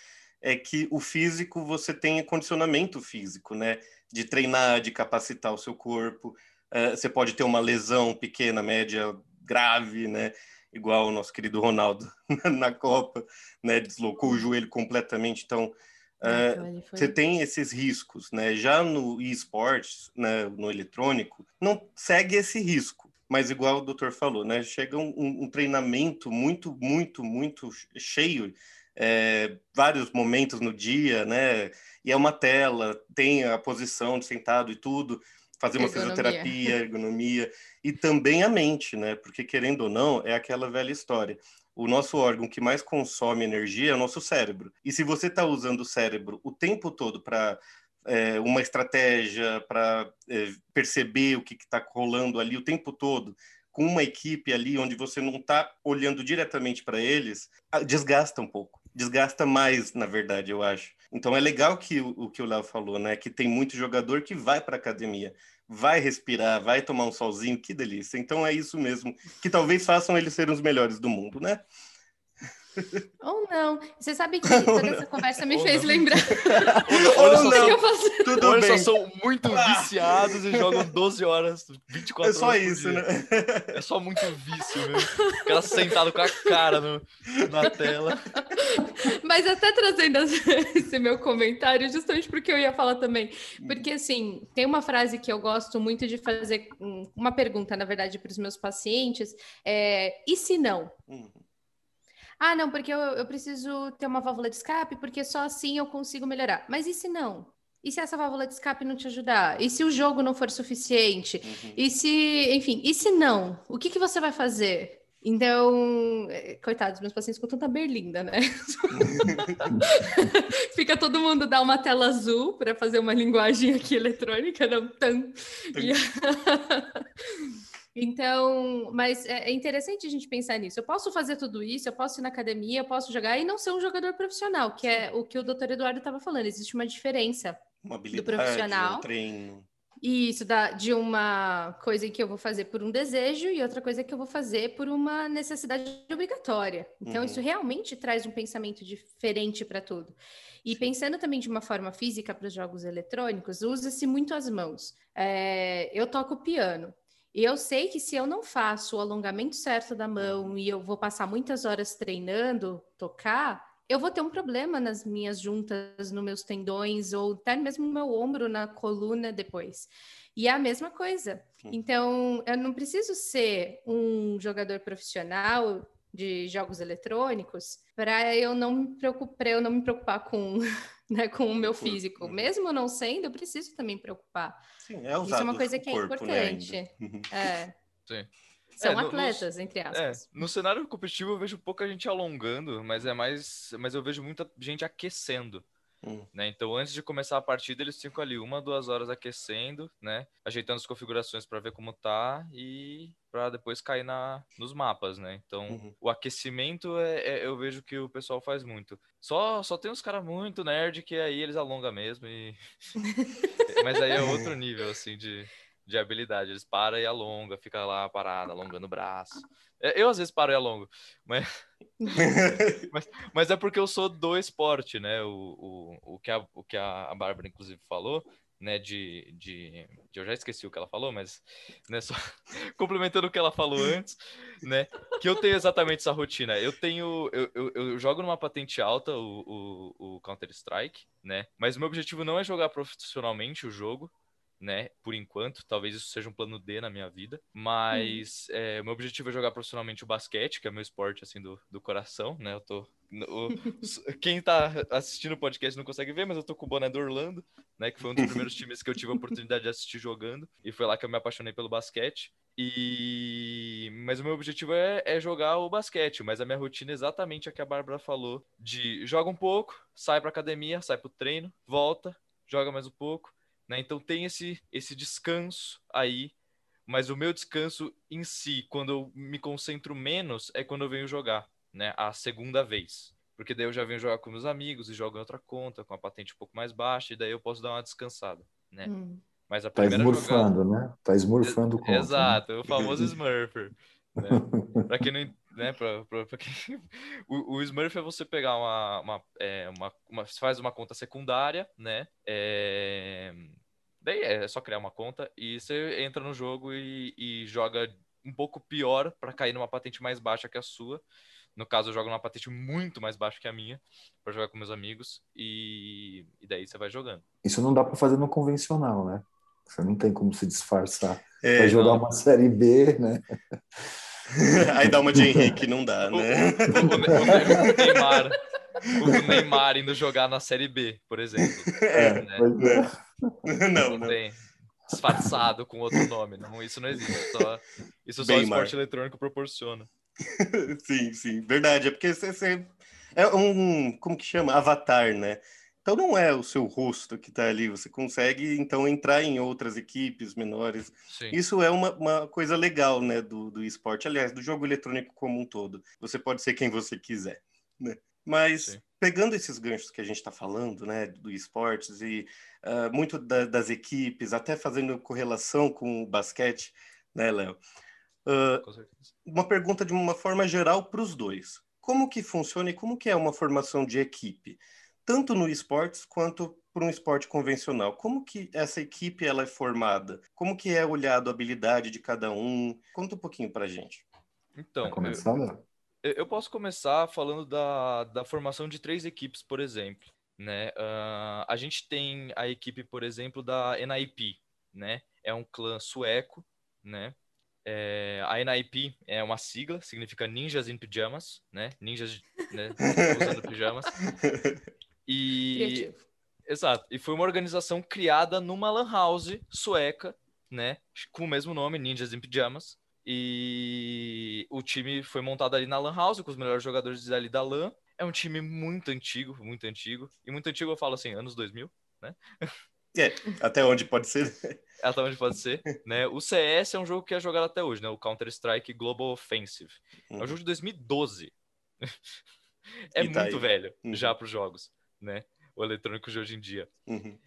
é que o físico você tem condicionamento físico, né? De treinar, de capacitar o seu corpo. Uh, você pode ter uma lesão pequena, média, grave, né? Igual o nosso querido Ronaldo na Copa, né? Deslocou o joelho completamente. Então, uh, você tem esses riscos, né? Já no esportes, né? no eletrônico, não segue esse risco. Mas igual o doutor falou, né? Chega um, um treinamento muito, muito, muito cheio, é, vários momentos no dia, né? E é uma tela, tem a posição de sentado e tudo fazer uma ergonomia. fisioterapia, ergonomia, e também a mente, né? Porque, querendo ou não, é aquela velha história. O nosso órgão que mais consome energia é o nosso cérebro. E se você está usando o cérebro o tempo todo para é, uma estratégia, para é, perceber o que está rolando ali o tempo todo, com uma equipe ali onde você não está olhando diretamente para eles, desgasta um pouco. Desgasta mais, na verdade, eu acho. Então é legal que o, que o Léo falou, né? Que tem muito jogador que vai para academia, vai respirar, vai tomar um solzinho, que delícia. Então é isso mesmo, que talvez façam eles serem os melhores do mundo, né? Ou não. Você sabe que toda essa conversa me Ou fez não. lembrar. Ou não. São, Tudo Ou bem. só são muito ah. viciados e jogam 12 horas, 24 é horas. É só isso, né? É só muito vício mesmo. O cara sentado com a cara no, na tela. Mas até trazendo esse meu comentário, justamente porque eu ia falar também. Porque, assim, tem uma frase que eu gosto muito de fazer, uma pergunta, na verdade, para os meus pacientes: é, e se não? Uhum. Ah, não, porque eu, eu preciso ter uma válvula de escape, porque só assim eu consigo melhorar. Mas e se não? E se essa válvula de escape não te ajudar? E se o jogo não for suficiente? Uhum. E se, enfim, e se não? O que, que você vai fazer? Então, é, coitados, meus pacientes ficam tanta berlinda, né? Fica todo mundo dar uma tela azul para fazer uma linguagem aqui eletrônica, não tan. E... Então, mas é, é interessante a gente pensar nisso. Eu posso fazer tudo isso, eu posso ir na academia, eu posso jogar e não ser um jogador profissional, que é o que o doutor Eduardo estava falando. Existe uma diferença uma do profissional. Um treino. Isso, da, de uma coisa que eu vou fazer por um desejo e outra coisa que eu vou fazer por uma necessidade obrigatória. Então, uhum. isso realmente traz um pensamento diferente para tudo. E pensando também de uma forma física para os jogos eletrônicos, usa-se muito as mãos. É, eu toco piano. E eu sei que se eu não faço o alongamento certo da mão e eu vou passar muitas horas treinando tocar, eu vou ter um problema nas minhas juntas, nos meus tendões, ou até mesmo no meu ombro, na coluna depois. E é a mesma coisa. Então, eu não preciso ser um jogador profissional de jogos eletrônicos para eu não me preocupar, eu não me preocupar com, né, com o meu físico. Uhum. Mesmo não sendo, eu preciso também me preocupar. Sim, é Isso é uma coisa que é corpo, né, importante. Né, é. Sim. São é, atletas, no, entre é, aspas. É, no cenário competitivo eu vejo pouca gente alongando, mas é mais. Mas eu vejo muita gente aquecendo. Hum. Né? Então, antes de começar a partida, eles ficam ali uma, duas horas aquecendo, né? Ajeitando as configurações para ver como tá e para depois cair na, nos mapas, né? Então, uhum. o aquecimento é, é, eu vejo que o pessoal faz muito. Só, só tem uns caras muito nerd que aí eles alongam mesmo e... Mas aí é outro nível, assim, de, de habilidade. Eles param e alongam, fica lá parado, alongando o braço. É, eu às vezes paro e alongo, mas... mas, mas, é porque eu sou do esporte, né? O, o, o que, a, o que a Bárbara, inclusive, falou, né? De, de, de, Eu já esqueci o que ela falou, mas né, só complementando o que ela falou antes, né? Que eu tenho exatamente essa rotina. Eu tenho. Eu, eu, eu jogo numa patente alta o, o, o Counter-Strike, né? Mas o meu objetivo não é jogar profissionalmente o jogo né? Por enquanto, talvez isso seja um plano D na minha vida, mas hum. é, o meu objetivo é jogar profissionalmente o basquete, que é meu esporte assim do, do coração, né? Eu tô o, quem tá assistindo o podcast não consegue ver, mas eu tô com o boné do Orlando, né? Que foi um dos primeiros times que eu tive a oportunidade de assistir jogando. E foi lá que eu me apaixonei pelo basquete. E... Mas o meu objetivo é, é jogar o basquete. Mas a minha rotina é exatamente a que a Bárbara falou: de joga um pouco, sai pra academia, sai pro treino, volta, joga mais um pouco, né? Então tem esse, esse descanso aí, mas o meu descanso em si, quando eu me concentro menos, é quando eu venho jogar, né? A segunda vez. Porque daí eu já venho jogar com meus amigos e jogo em outra conta, com a patente um pouco mais baixa, e daí eu posso dar uma descansada, né? Hum. Mas a tá primeira tá esmurfando, jogada... né? Tá esmurfando o conta. Exato, né? o famoso Smurfer. Né? para quem não né, pra, pra, pra quem... o, o, Smurf é você pegar uma, uma, é, uma, uma, Você faz uma conta secundária, né? É... Daí é só criar uma conta e você entra no jogo e, e joga um pouco pior para cair numa patente mais baixa que a sua. No caso, eu jogo numa patente muito mais baixa que a minha, para jogar com meus amigos, e, e daí você vai jogando. Isso não dá para fazer no convencional, né? Você não tem como se disfarçar. É, vai jogar não. uma série B, né? Aí dá uma de Henrique, não dá, né? O, o, o, Neymar, o Neymar indo jogar na Série B, por exemplo. É, né? é. Não, não, tem. Disfarçado com outro nome. Não, isso não existe. Só, isso só o esporte eletrônico proporciona. sim, sim, verdade. É porque você, você é um, como que chama? Avatar, né? Então não é o seu rosto que está ali, você consegue então entrar em outras equipes menores. Sim. Isso é uma, uma, coisa legal, né, do, do esporte, aliás, do jogo eletrônico como um todo. Você pode ser quem você quiser, né? Mas Sim. pegando esses ganchos que a gente está falando, né, do esportes e uh, muito da, das equipes, até fazendo correlação com o basquete, né, Léo? Uh, uma pergunta de uma forma geral para os dois como que funciona e como que é uma formação de equipe, tanto no esportes quanto para um esporte convencional. Como que essa equipe ela é formada? Como que é olhado a habilidade de cada um? Conta um pouquinho para gente. Então, começar, eu, eu posso começar falando da, da formação de três equipes, por exemplo. Né? Uh, a gente tem a equipe, por exemplo, da NIP, né? É um clã sueco, né? É, a NIP é uma sigla, significa Ninjas in Pyjamas, né? Ninjas né, usando pijamas. E Criativo. exato. E foi uma organização criada numa lan house sueca, né? Com o mesmo nome, Ninjas in Pyjamas. E o time foi montado ali na lan house com os melhores jogadores ali da lan. É um time muito antigo, muito antigo. E muito antigo eu falo assim, anos 2000, né? É, até onde pode ser. Até onde pode ser, né? O CS é um jogo que é jogado até hoje, né? O Counter-Strike Global Offensive. Uhum. É um uhum. jogo de 2012. é tá muito aí. velho uhum. já para os jogos, né? O eletrônico de hoje em dia. Uhum.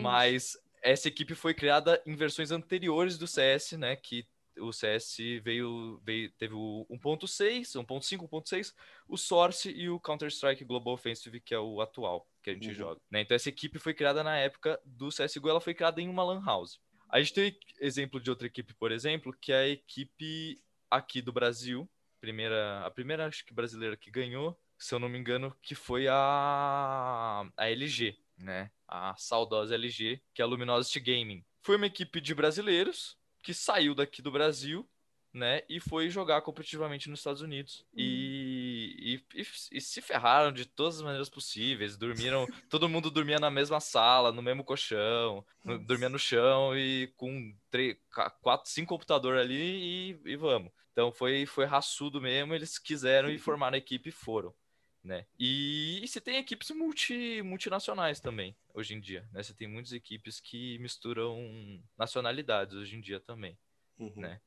Mas essa equipe foi criada em versões anteriores do CS, né? Que o CS veio, veio teve o 1.6, 1.5, 1.6, o Source e o Counter-Strike Global Offensive, que é o atual que a gente uhum. joga. Né? Então essa equipe foi criada na época do CSGO, ela foi criada em uma LAN house. A gente tem exemplo de outra equipe, por exemplo, que é a equipe aqui do Brasil, primeira, a primeira acho que brasileira que ganhou, se eu não me engano, que foi a, a LG, né? A saudosa LG, que é a Luminosity Gaming. Foi uma equipe de brasileiros que saiu daqui do Brasil, né, e foi jogar competitivamente nos Estados Unidos. Uhum. E, e, e, e, se ferraram de todas as maneiras possíveis. Dormiram, todo mundo dormia na mesma sala, no mesmo colchão, no, dormia no chão e com três, quatro, cinco computadores ali e, e vamos. Então foi, foi raçudo mesmo, eles quiseram e formaram a equipe e foram. Né? E, e você tem equipes multi, multinacionais também, hoje em dia, né? Você tem muitas equipes que misturam nacionalidades hoje em dia também, uhum. né?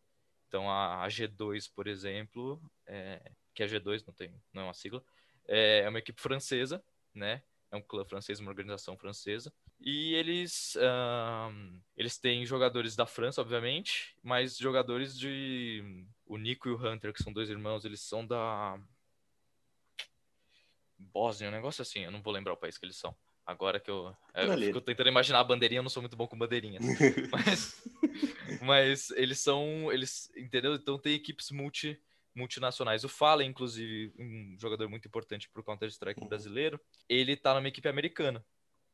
Então a, a, G2, por exemplo, é, que é a G2, não, tem, não é uma sigla, é, é uma equipe francesa, né? É um clã francês, uma organização francesa. E eles, um, eles têm jogadores da França, obviamente, mas jogadores de... O Nico e o Hunter, que são dois irmãos, eles são da Bósnia, um negócio assim, eu não vou lembrar o país que eles são. Agora que eu, eu fico tentando imaginar a bandeirinha, eu não sou muito bom com bandeirinhas. mas, mas eles são, eles, entendeu? Então tem equipes multi, multinacionais. O Fallen, inclusive, um jogador muito importante para o Counter-Strike uhum. brasileiro, ele tá numa equipe americana,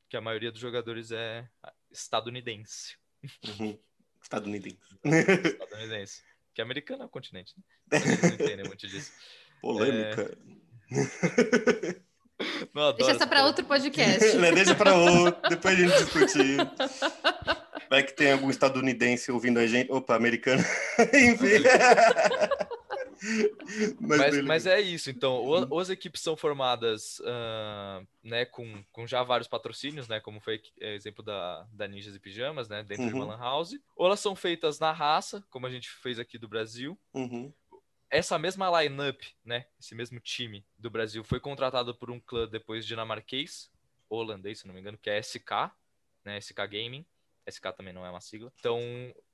que a maioria dos jogadores é estadunidense. Uhum. Estadunidense. Estadunidense. Que americano é o continente, né? Eles não entendem muito disso. Polêmica. É... Deixa essa para outro podcast. Né, deixa para outro, depois a gente discutir. Vai que tem algum estadunidense ouvindo a gente. Opa, americano. Enfim. mas, mas, mas, é isso. Então, o, as equipes são formadas uh, né, com, com já vários patrocínios, né? Como foi é, exemplo da, da Ninjas e Pijamas, né? Dentro uhum. de uma Lan House. Ou elas são feitas na raça, como a gente fez aqui do Brasil. Uhum essa mesma lineup, né, esse mesmo time do Brasil foi contratado por um clã depois dinamarquês, holandês, se não me engano, que é SK, né, SK Gaming. SK também não é uma sigla. Então,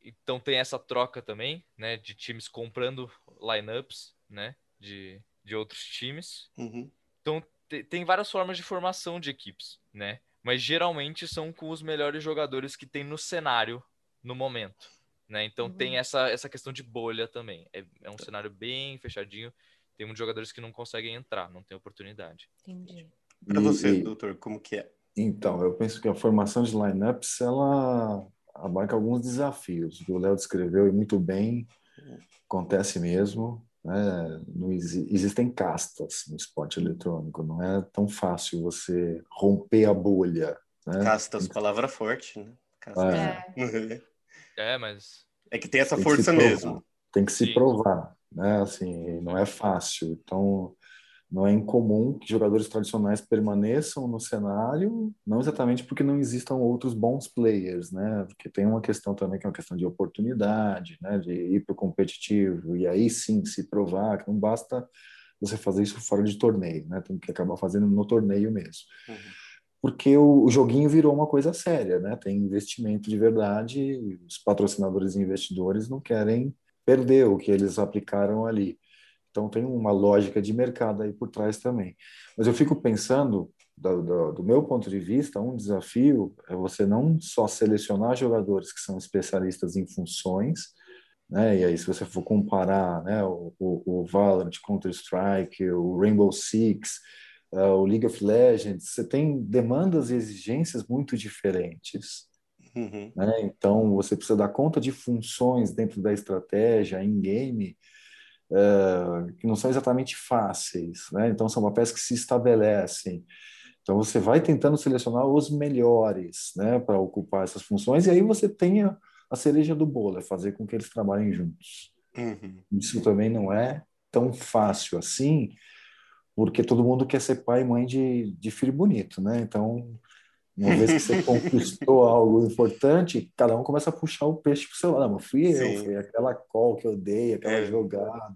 então tem essa troca também, né, de times comprando lineups, né, de, de outros times. Uhum. Então tem várias formas de formação de equipes, né? Mas geralmente são com os melhores jogadores que tem no cenário no momento. Né? Então uhum. tem essa, essa questão de bolha também. É, é um tá. cenário bem fechadinho. Tem muitos jogadores que não conseguem entrar, não tem oportunidade. Entendi. Para você, e, doutor, como que é? Então, eu penso que a formação de lineups ela abarca alguns desafios. O Léo descreveu e muito bem, acontece mesmo. Né? Não existem castas no esporte eletrônico, não é tão fácil você romper a bolha. Né? Castas, palavra forte, né? Castas. É. É, mas. É que tem essa tem força mesmo. Tem que se Sim. provar, né? Assim, não é fácil. Então, não é incomum que jogadores tradicionais permaneçam no cenário, não exatamente porque não existam outros bons players, né? Porque tem uma questão também que é uma questão de oportunidade, né? De ir para o competitivo e aí sim se provar que não basta você fazer isso fora de torneio, né? Tem que acabar fazendo no torneio mesmo. Uhum porque o, joguinho virou uma coisa séria, né? Tem investimento de verdade, os patrocinadores e investidores não querem perder o que eles aplicaram ali. Então tem uma lógica de mercado aí por trás também. Mas eu fico pensando, do, do, do, meu ponto de vista, um desafio é você não só selecionar jogadores que são especialistas em funções, né? E aí se você for comparar, né, o, o, o Valorant, Counter Strike, o Rainbow Six, uh, o League of Legends, você tem demandas e exigências muito diferentes. Uhum. Né? Então, você precisa dar conta de funções dentro da estratégia, em game, uh, que não são exatamente fáceis. Né? Então, são papéis que se estabelecem. Então, você vai tentando selecionar os melhores né, para ocupar essas funções, e aí você tem a, a cereja do bolo, é fazer com que eles trabalhem juntos. Uhum. Isso também não é tão fácil assim, porque todo mundo quer ser pai e mãe de, de filho bonito, né? Então, uma vez que você conquistou algo importante, cada um começa a puxar o peixe para o seu lado. Fui eu, Sim. foi aquela call que eu dei, aquela é. jogada,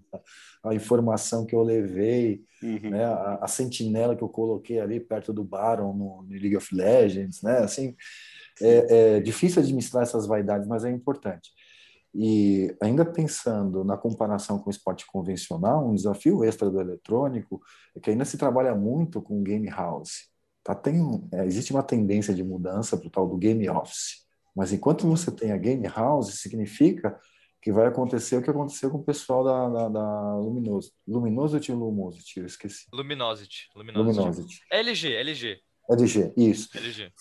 a informação que eu levei, uhum. né? A, a, sentinela que eu coloquei ali perto do Baron no, no League of Legends, né? Assim, é, é difícil administrar essas vaidades, mas é importante. E ainda pensando na comparação com o esporte convencional, um desafio extra do eletrônico é que ainda se trabalha muito com game house. Tá? Tem, é, existe uma tendência de mudança para o tal do game office. Mas enquanto você tem a game house, significa que vai acontecer o que aconteceu com o pessoal da, da, da Luminosity. Luminosity ou Lumosity? Eu esqueci. Luminosity. Luminosity. Luminosity. LG, LG. LG, isso. LG.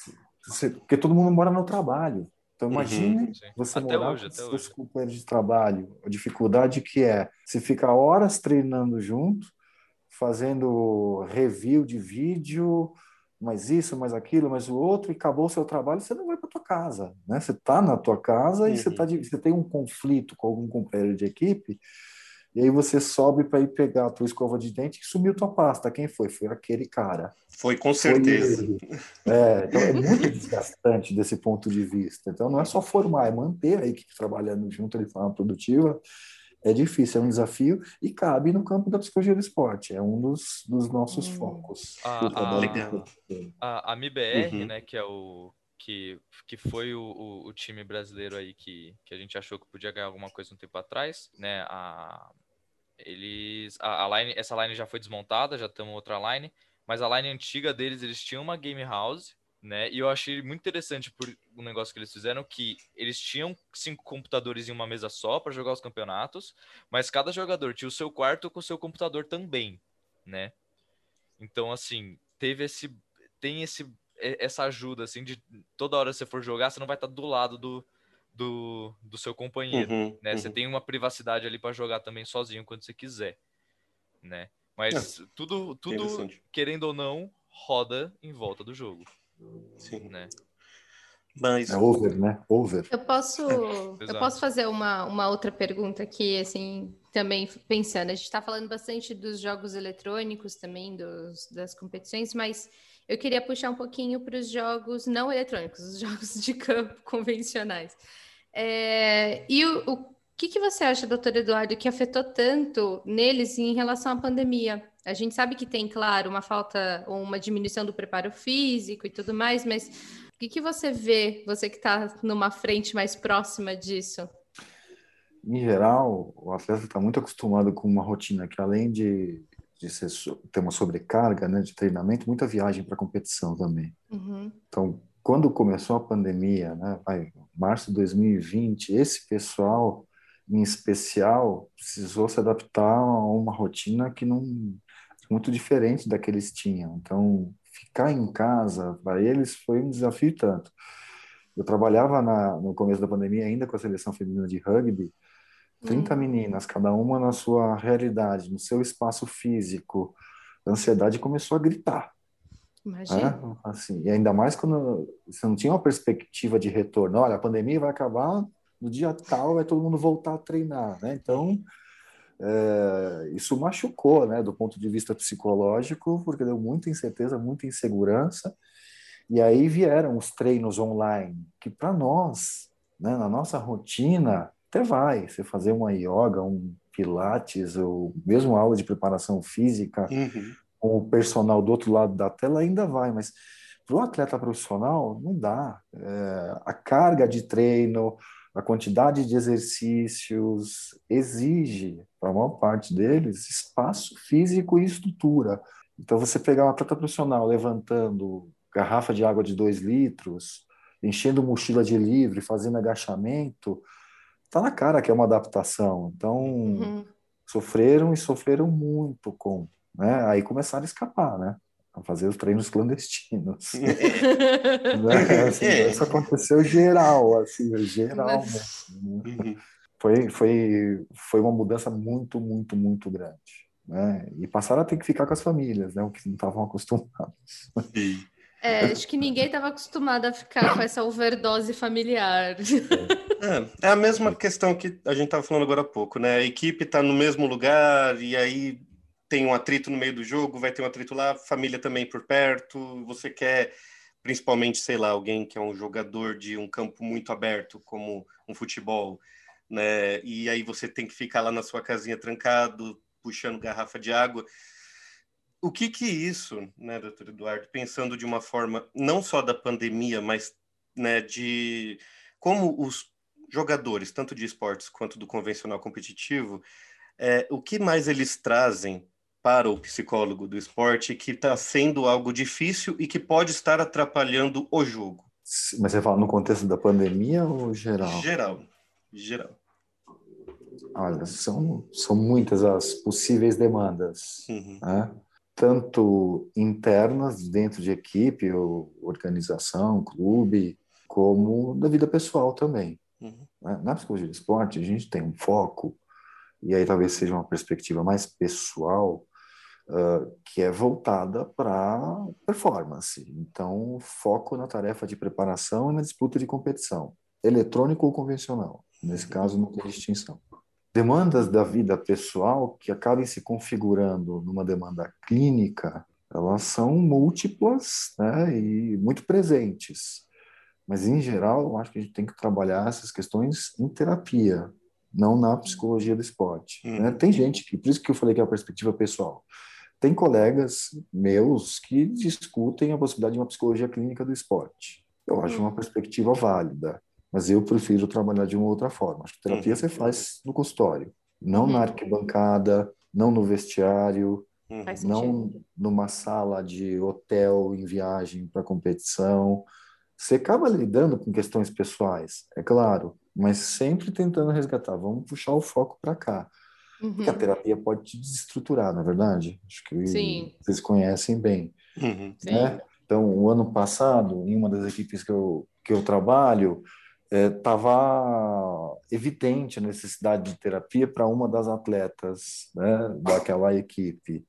Você, porque todo mundo mora no trabalho. Então, uhum. imagine uhum, você até morar hoje, com seus hoje. companheiros de trabalho. A dificuldade que é se ficar horas treinando junto, fazendo review de vídeo, mais isso, mais aquilo, mais o outro, e acabou o seu trabalho, você não vai para tua casa, né? Você está na tua casa uhum. e você, tá de, você tem um conflito com algum companheiro de equipe, e aí você sobe para ir pegar a tua escova de dente que sumiu tua pasta. Quem foi? Foi aquele cara. Foi com certeza. Foi é, então é muito desgastante desse ponto de vista. Então não é só formar, é manter a equipe trabalhando junto de forma produtiva. É difícil, é um desafio e cabe no campo da psicologia do esporte. É um dos, dos nossos hum. focos. A, a, a, a MIBR, uhum. né, que é o que, que foi o, o, o, time brasileiro aí que, que a gente achou que podia ganhar alguma coisa um tempo atrás, né? A, eles a, a line, essa line já foi desmontada, já estamos outra line, mas a line antiga deles, eles tinham uma game house, né? E eu achei muito interessante por um negócio que eles fizeram que eles tinham cinco computadores em uma mesa só para jogar os campeonatos, mas cada jogador tinha o seu quarto com o seu computador também, né? Então assim, teve esse tem esse essa ajuda assim de toda hora você for jogar, você não vai estar do lado do do, do seu companheiro, uhum, né? Uhum. Você tem uma privacidade ali para jogar também sozinho quando você quiser, né? Mas é, tudo, tudo querendo ou não, roda em volta do jogo. Sim. Né? Mas... É over, né? Over. Eu posso, eu posso fazer uma, uma outra pergunta aqui, assim, também pensando. A gente está falando bastante dos jogos eletrônicos também, dos, das competições, mas eu queria puxar um pouquinho para os jogos não eletrônicos, os jogos de campo convencionais. É, e o, o que, que você acha, doutor Eduardo, que afetou tanto neles em relação à pandemia? A gente sabe que tem, claro, uma falta ou uma diminuição do preparo físico e tudo mais, mas o que, que você vê, você que está numa frente mais próxima disso? Em geral, o atleta está muito acostumado com uma rotina que, além de, de ser, ter uma sobrecarga né, de treinamento, muita viagem para competição também. Uhum. Então, quando começou a pandemia, né, vai, março de 2020, esse pessoal, em especial, precisou se adaptar a uma rotina que não muito diferente da que eles tinham. Então, ficar em casa para eles foi um desafio tanto. Eu trabalhava na, no começo da pandemia ainda com a seleção feminina de rugby, 30 hum. meninas, cada uma na sua realidade, no seu espaço físico. A ansiedade começou a gritar. Imagina. É, assim, e ainda mais quando você não tinha uma perspectiva de retorno. Olha, a pandemia vai acabar no dia tal, vai todo mundo voltar a treinar, né? Então, é, isso machucou, né, do ponto de vista psicológico, porque deu muita incerteza, muita insegurança. E aí vieram os treinos online, que para nós, né, na nossa rotina, até vai. Você fazer uma yoga, um pilates, ou mesmo aula de preparação física, uhum com o personal do outro lado da tela ainda vai, mas para o atleta profissional não dá. É, a carga de treino, a quantidade de exercícios exige para a maior parte deles, espaço físico e estrutura. Então, você pegar um atleta profissional levantando garrafa de água de dois litros, enchendo mochila de livro, fazendo agachamento, tá na cara que é uma adaptação. Então, uhum. sofreram e sofreram muito com, né? Aí começaram a escapar, né? A fazer os treinos clandestinos. Né? assim, é. Isso aconteceu geral, assim, geral. Né? Uhum. Foi, foi, foi uma mudança muito, muito, muito grande. Né? E passaram a ter que ficar com as famílias, né? O que não estavam acostumados. É, acho que ninguém estava acostumado a ficar com essa overdose familiar. É, é a mesma questão que a gente estava falando agora há pouco, né? A equipe está no mesmo lugar e aí tem um atrito no meio do jogo, vai ter um atrito lá, família também por perto. Você quer, principalmente, sei lá, alguém que é um jogador de um campo muito aberto, como um futebol, né? E aí você tem que ficar lá na sua casinha trancado, puxando garrafa de água o que que isso, né, doutor Eduardo, pensando de uma forma não só da pandemia, mas né, de como os jogadores, tanto de esportes quanto do convencional competitivo, é, o que mais eles trazem para o psicólogo do esporte que está sendo algo difícil e que pode estar atrapalhando o jogo? Mas você fala no contexto da pandemia ou geral? Geral, geral. Olha, são, são muitas as possíveis demandas. Uhum. Né? tanto internas dentro de equipe ou organização, clube, como da vida pessoal também. Uhum. Né? Na psicologia do esporte, a gente tem um foco, e aí talvez seja uma perspectiva mais pessoal, uh, que é voltada para performance. Então, foco na tarefa de preparação e na disputa de competição, eletrônico ou convencional. Nesse caso, não tem distinção demandas da vida pessoal que acabem se configurando numa demanda clínica, elas são múltiplas né, e muito presentes. Mas, em geral, eu acho que a gente tem que trabalhar essas questões em terapia, não na psicologia do esporte. Né? Uhum. Tem gente que, por isso que eu falei que é a perspectiva pessoal, tem colegas meus que discutem a possibilidade de uma psicologia clínica do esporte. Eu acho uma uhum. perspectiva válida mas eu prefiro trabalhar de uma outra forma. Acho que terapia uhum. você faz no consultório, não uhum. na arquibancada, não no vestiário, uhum. não numa sala de hotel em viagem para competição. Você acaba lidando com questões pessoais, é claro, mas sempre tentando resgatar. Vamos puxar o foco para cá. Porque a uhum. terapia pode te desestruturar, na é verdade? Acho que Sim. vocês conhecem bem. Uhum. Né? Então, o ano passado, em uma das equipes que eu, que eu trabalho, estava é, evidente a necessidade de terapia para uma das atletas né, daquela equipe.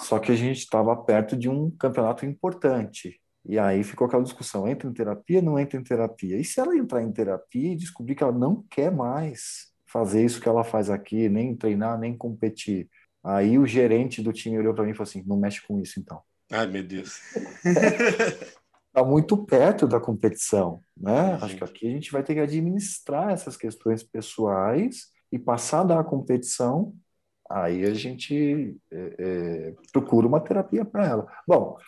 Só que a gente estava perto de um campeonato importante. E aí ficou aquela discussão: entra em terapia, não entra em terapia? E se ela entrar em terapia e descobrir que ela não quer mais fazer isso que ela faz aqui, nem treinar, nem competir? Aí o gerente do time olhou para mim e falou assim: não mexe com isso então. Ai, meu Deus. está muito perto da competição, né? Acho que aqui a gente vai ter que administrar essas questões pessoais e passar da competição, aí a gente é, é, procura uma terapia para ela. Bom,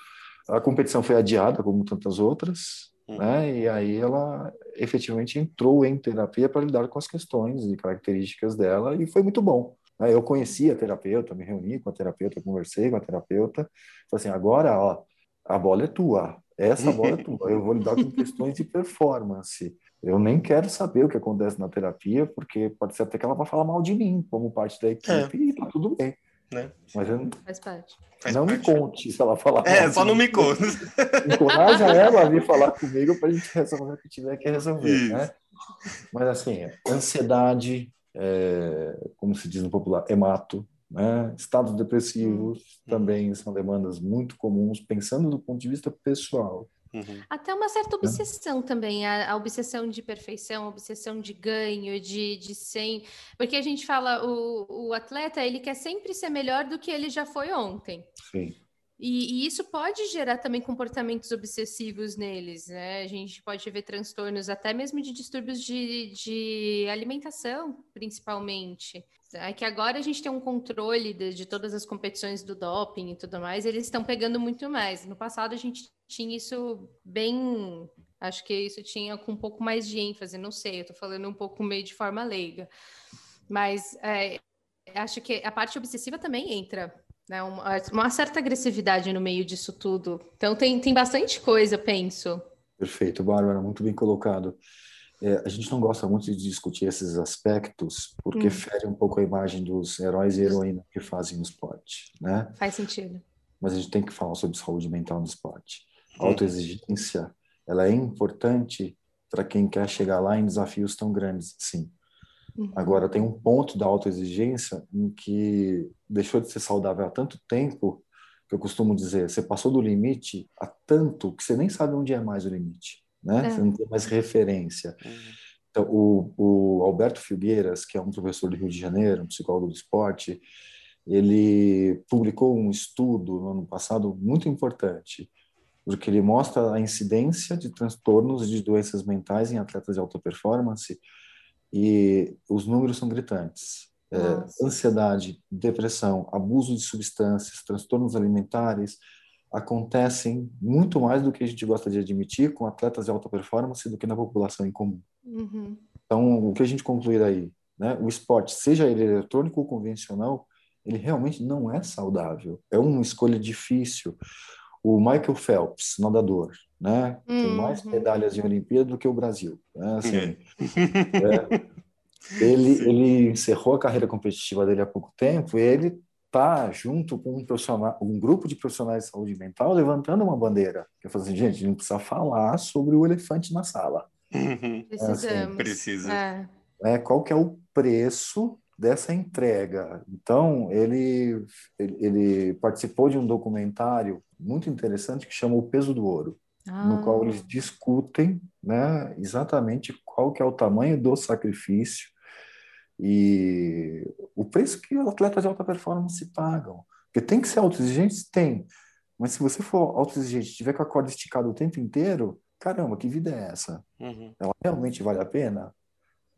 a competição foi adiada, como tantas outras, uhum. né? E aí ela efetivamente entrou em terapia para lidar com as questões e características dela e foi muito bom. Né? Eu conheci a terapeuta, me reuni com a terapeuta, conversei com a terapeuta, falei assim, agora, ó, a bola é tua, essa bola é tua. Eu vou lidar com questões de performance. Eu nem quero saber o que acontece na terapia, porque pode ser até que ela vá falar mal de mim como parte da equipe é. e tá tudo bem. Né? Mas eu, Faz parte. não Faz me conte se ela falar. É, só não me conte. Encoraja ela a vir falar comigo para a gente resolver o que tiver que resolver. Né? Mas assim, ansiedade, é, como se diz no popular, hemato, né? Estados depressivos uhum. também são demandas muito comuns, pensando do ponto de vista pessoal. Uhum. Até uma certa obsessão né? também, a, a, obsessão de perfeição, a obsessão de ganho, de, de sem. Porque a gente fala, o, o atleta ele quer sempre ser melhor do que ele já foi ontem. Sim. E, e, isso pode gerar também comportamentos obsessivos neles, né? A gente pode ver transtornos até mesmo de distúrbios de, de alimentação, principalmente. É que agora a gente tem um controle de, de, todas as competições do doping e tudo mais, eles estão pegando muito mais. No passado a gente tinha isso bem. Acho que isso tinha com um pouco mais de ênfase, não sei, eu estou falando um pouco meio de forma leiga. Mas é, acho que a parte obsessiva também entra, né? Uma, uma, certa agressividade no meio disso tudo. Então tem, tem bastante coisa, penso. Perfeito, Bárbara, muito bem colocado. É, a gente não gosta muito de discutir esses aspectos porque hum. fere um pouco a imagem dos heróis e heroínas que fazem o esporte, né? Faz sentido. Mas a gente tem que falar sobre saúde mental no esporte. A autoexigência, ela é importante para quem quer chegar lá em desafios tão grandes, sim. Uhum. Agora, tem um ponto da autoexigência em que deixou de ser saudável há tanto tempo que eu costumo dizer, você passou do limite há tanto que você nem sabe onde é mais o limite né? É. Você não tem mais referência. Uhum. Então, o, o Alberto Filgueiras, que é um professor do Rio de Janeiro, um psicólogo do esporte, ele publicou um estudo no ano passado muito importante, porque ele mostra a incidência de transtornos de doenças mentais em atletas de alta performance e os números são gritantes. É, ansiedade, depressão, abuso de substâncias, transtornos alimentares, acontecem muito mais do que a gente gosta de admitir com atletas de alta performance do que na população em comum. Uhum. Então, o que a gente concluir aí? Né? O esporte, seja ele eletrônico ou convencional, ele realmente não é saudável. É uma escolha difícil. O Michael Phelps, nadador, né? Uhum. Tem mais medalhas em Olimpíada do que o Brasil. Né? Assim, é, ele, ele encerrou a carreira competitiva dele há pouco tempo e ele está junto com um, profissional, um grupo de profissionais de saúde mental levantando uma bandeira. Que eu falo assim, gente, a gente precisa falar sobre o elefante na sala. Uhum. Precisamos. Assim, Precisa. É. é. qual que é o preço dessa entrega? Então, ele, ele, ele participou de um documentário muito interessante que chama O Peso do Ouro. Ah. no qual eles discutem né, exatamente qual que é o tamanho do sacrifício e o preço que os atletas de alta performance pagam. Porque tem que ser autoexigente? Tem. Mas se você for autoexigente, tiver com a corda esticada o tempo inteiro, caramba, que vida é essa? Uhum. Ela realmente vale a pena?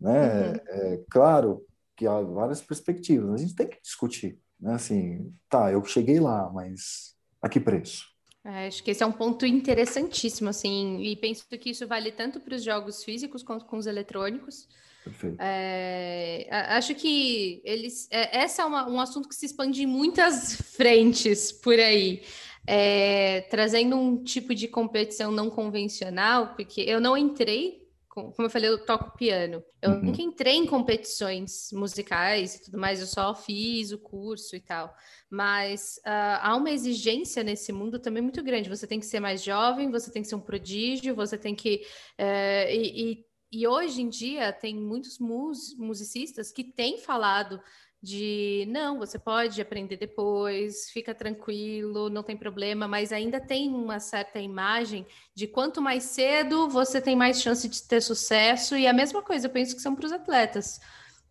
Né? Uhum. É claro que há várias perspectivas, a gente tem que discutir. Né? Assim, tá, eu cheguei lá, mas a que preço? É, acho que esse é um ponto interessantíssimo, assim, e penso que isso vale tanto para os jogos físicos quanto com os eletrônicos. Perfeito. É, acho que eles. É, essa é uma, um assunto que se expande em muitas frentes por aí. É, trazendo um tipo de competição não convencional, porque eu não entrei, como eu falei, eu toco piano. Eu uhum. nunca entrei em competições musicais e tudo mais, eu só fiz o curso e tal. Mas uh, há uma exigência nesse mundo também muito grande. Você tem que ser mais jovem, você tem que ser um prodígio, você tem que. Uh, e, e e hoje em dia tem muitos mus musicistas que têm falado de não, você pode aprender depois, fica tranquilo, não tem problema, mas ainda tem uma certa imagem de quanto mais cedo você tem mais chance de ter sucesso, e a mesma coisa eu penso que são para os atletas,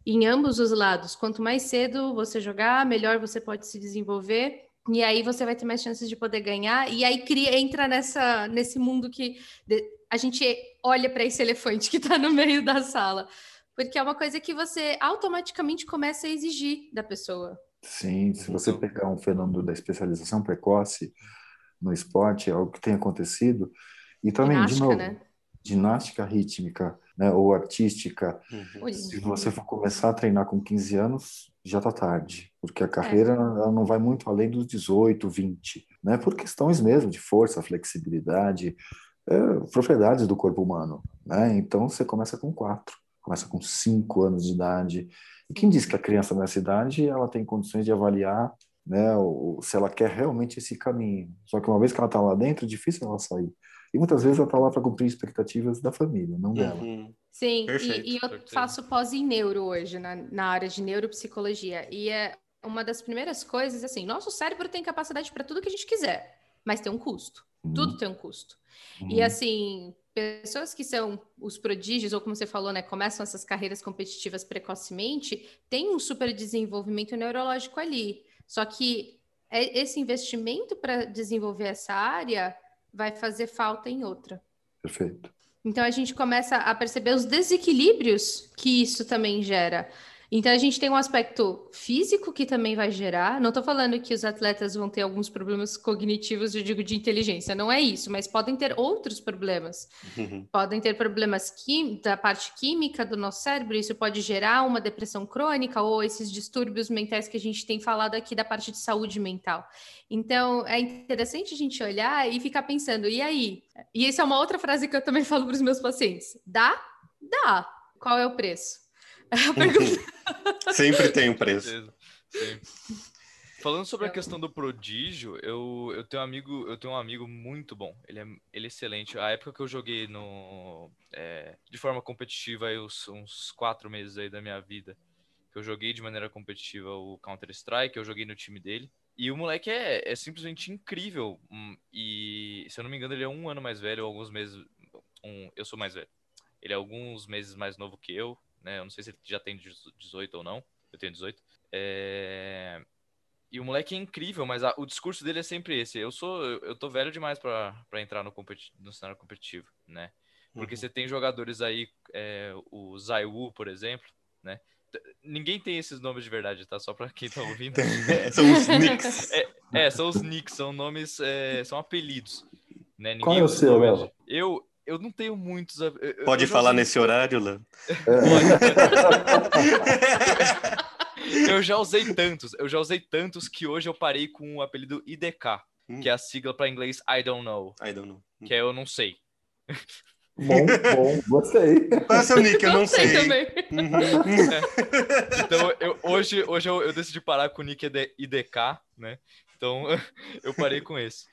em ambos os lados. Quanto mais cedo você jogar, melhor você pode se desenvolver. E aí você vai ter mais chances de poder ganhar, e aí cria, entra nessa, nesse mundo que a gente olha para esse elefante que está no meio da sala, porque é uma coisa que você automaticamente começa a exigir da pessoa. Sim, se você pegar um fenômeno da especialização precoce no esporte, é algo que tem acontecido, e também, ginástica, de novo, né? ginástica rítmica né, ou artística, uhum. se você for começar a treinar com 15 anos, já está tarde, porque a carreira é. não vai muito além dos 18, 20, né, por questões mesmo de força, flexibilidade, é, propriedades do corpo humano. Né? Então você começa com quatro, começa com cinco anos de idade. E quem diz que a criança nessa idade ela tem condições de avaliar né, se ela quer realmente esse caminho? Só que uma vez que ela está lá dentro, é difícil ela sair. E muitas vezes ela está lá para cumprir expectativas da família, não dela. Uhum. Sim, e, e, eu faço pós em neuro hoje, na, na área de neuropsicologia. E é uma das primeiras coisas, assim, nosso cérebro tem capacidade para tudo que a gente quiser, mas tem um custo. Uhum. Tudo tem um custo. Uhum. E assim, pessoas que são os prodígios, ou como você falou, né, começam essas carreiras competitivas precocemente, tem um super desenvolvimento neurológico ali. Só que é, esse investimento para desenvolver essa área vai fazer falta em outra. Perfeito. Então a gente começa a perceber os desequilíbrios que isso também gera. Então a gente tem um aspecto físico que também vai gerar. Não estou falando que os atletas vão ter alguns problemas cognitivos, eu digo de inteligência, não é isso, mas podem ter outros problemas. Uhum. Podem ter problemas da parte química do nosso cérebro, isso pode gerar uma depressão crônica ou esses distúrbios mentais que a gente tem falado aqui da parte de saúde mental. Então é interessante a gente olhar e ficar pensando, e aí? E essa é uma outra frase que eu também falo para os meus pacientes: dá? Dá. Qual é o preço? Sempre tem um preço. Sempre. Falando sobre a questão do prodígio, eu, eu tenho um amigo, eu tenho um amigo muito bom. Ele é, ele é excelente. A época que eu joguei no é, de forma competitiva aí, uns, uns quatro meses aí da minha vida, que eu joguei de maneira competitiva o Counter Strike, eu joguei no time dele. E o moleque é, é simplesmente incrível. Hum, e se eu não me engano, ele é um ano mais velho, alguns meses. Um, eu sou mais velho. Ele é alguns meses mais novo que eu né? Eu não sei se ele já tem 18 ou não. Eu tenho 18. É... E o moleque é incrível, mas a, o discurso dele é sempre esse. Eu sou, eu, eu tô velho demais para entrar no, competi no cenário competitivo, né? Porque uhum. você tem jogadores aí, é, o Zaiwu, por exemplo, né? Ninguém tem esses nomes de verdade, tá? Só pra quem tá ouvindo. são os nicks. É, é, são os nicks, são nomes, é, são apelidos. Né? Ninguém Qual é o seu, Léo? Eu, eu não tenho muitos. Eu, Pode eu falar nesse horário, Léo? eu já usei tantos, eu já usei tantos que hoje eu parei com o apelido IDK, hum. que é a sigla para inglês I don't know. I don't know. Que é eu não sei. Bom, bom, gostei. Qual é o seu nick? Eu não, não sei. sei. também. Uhum. É. Então, eu, hoje, hoje eu, eu decidi parar com o nick IDK, né? Então, eu parei com esse.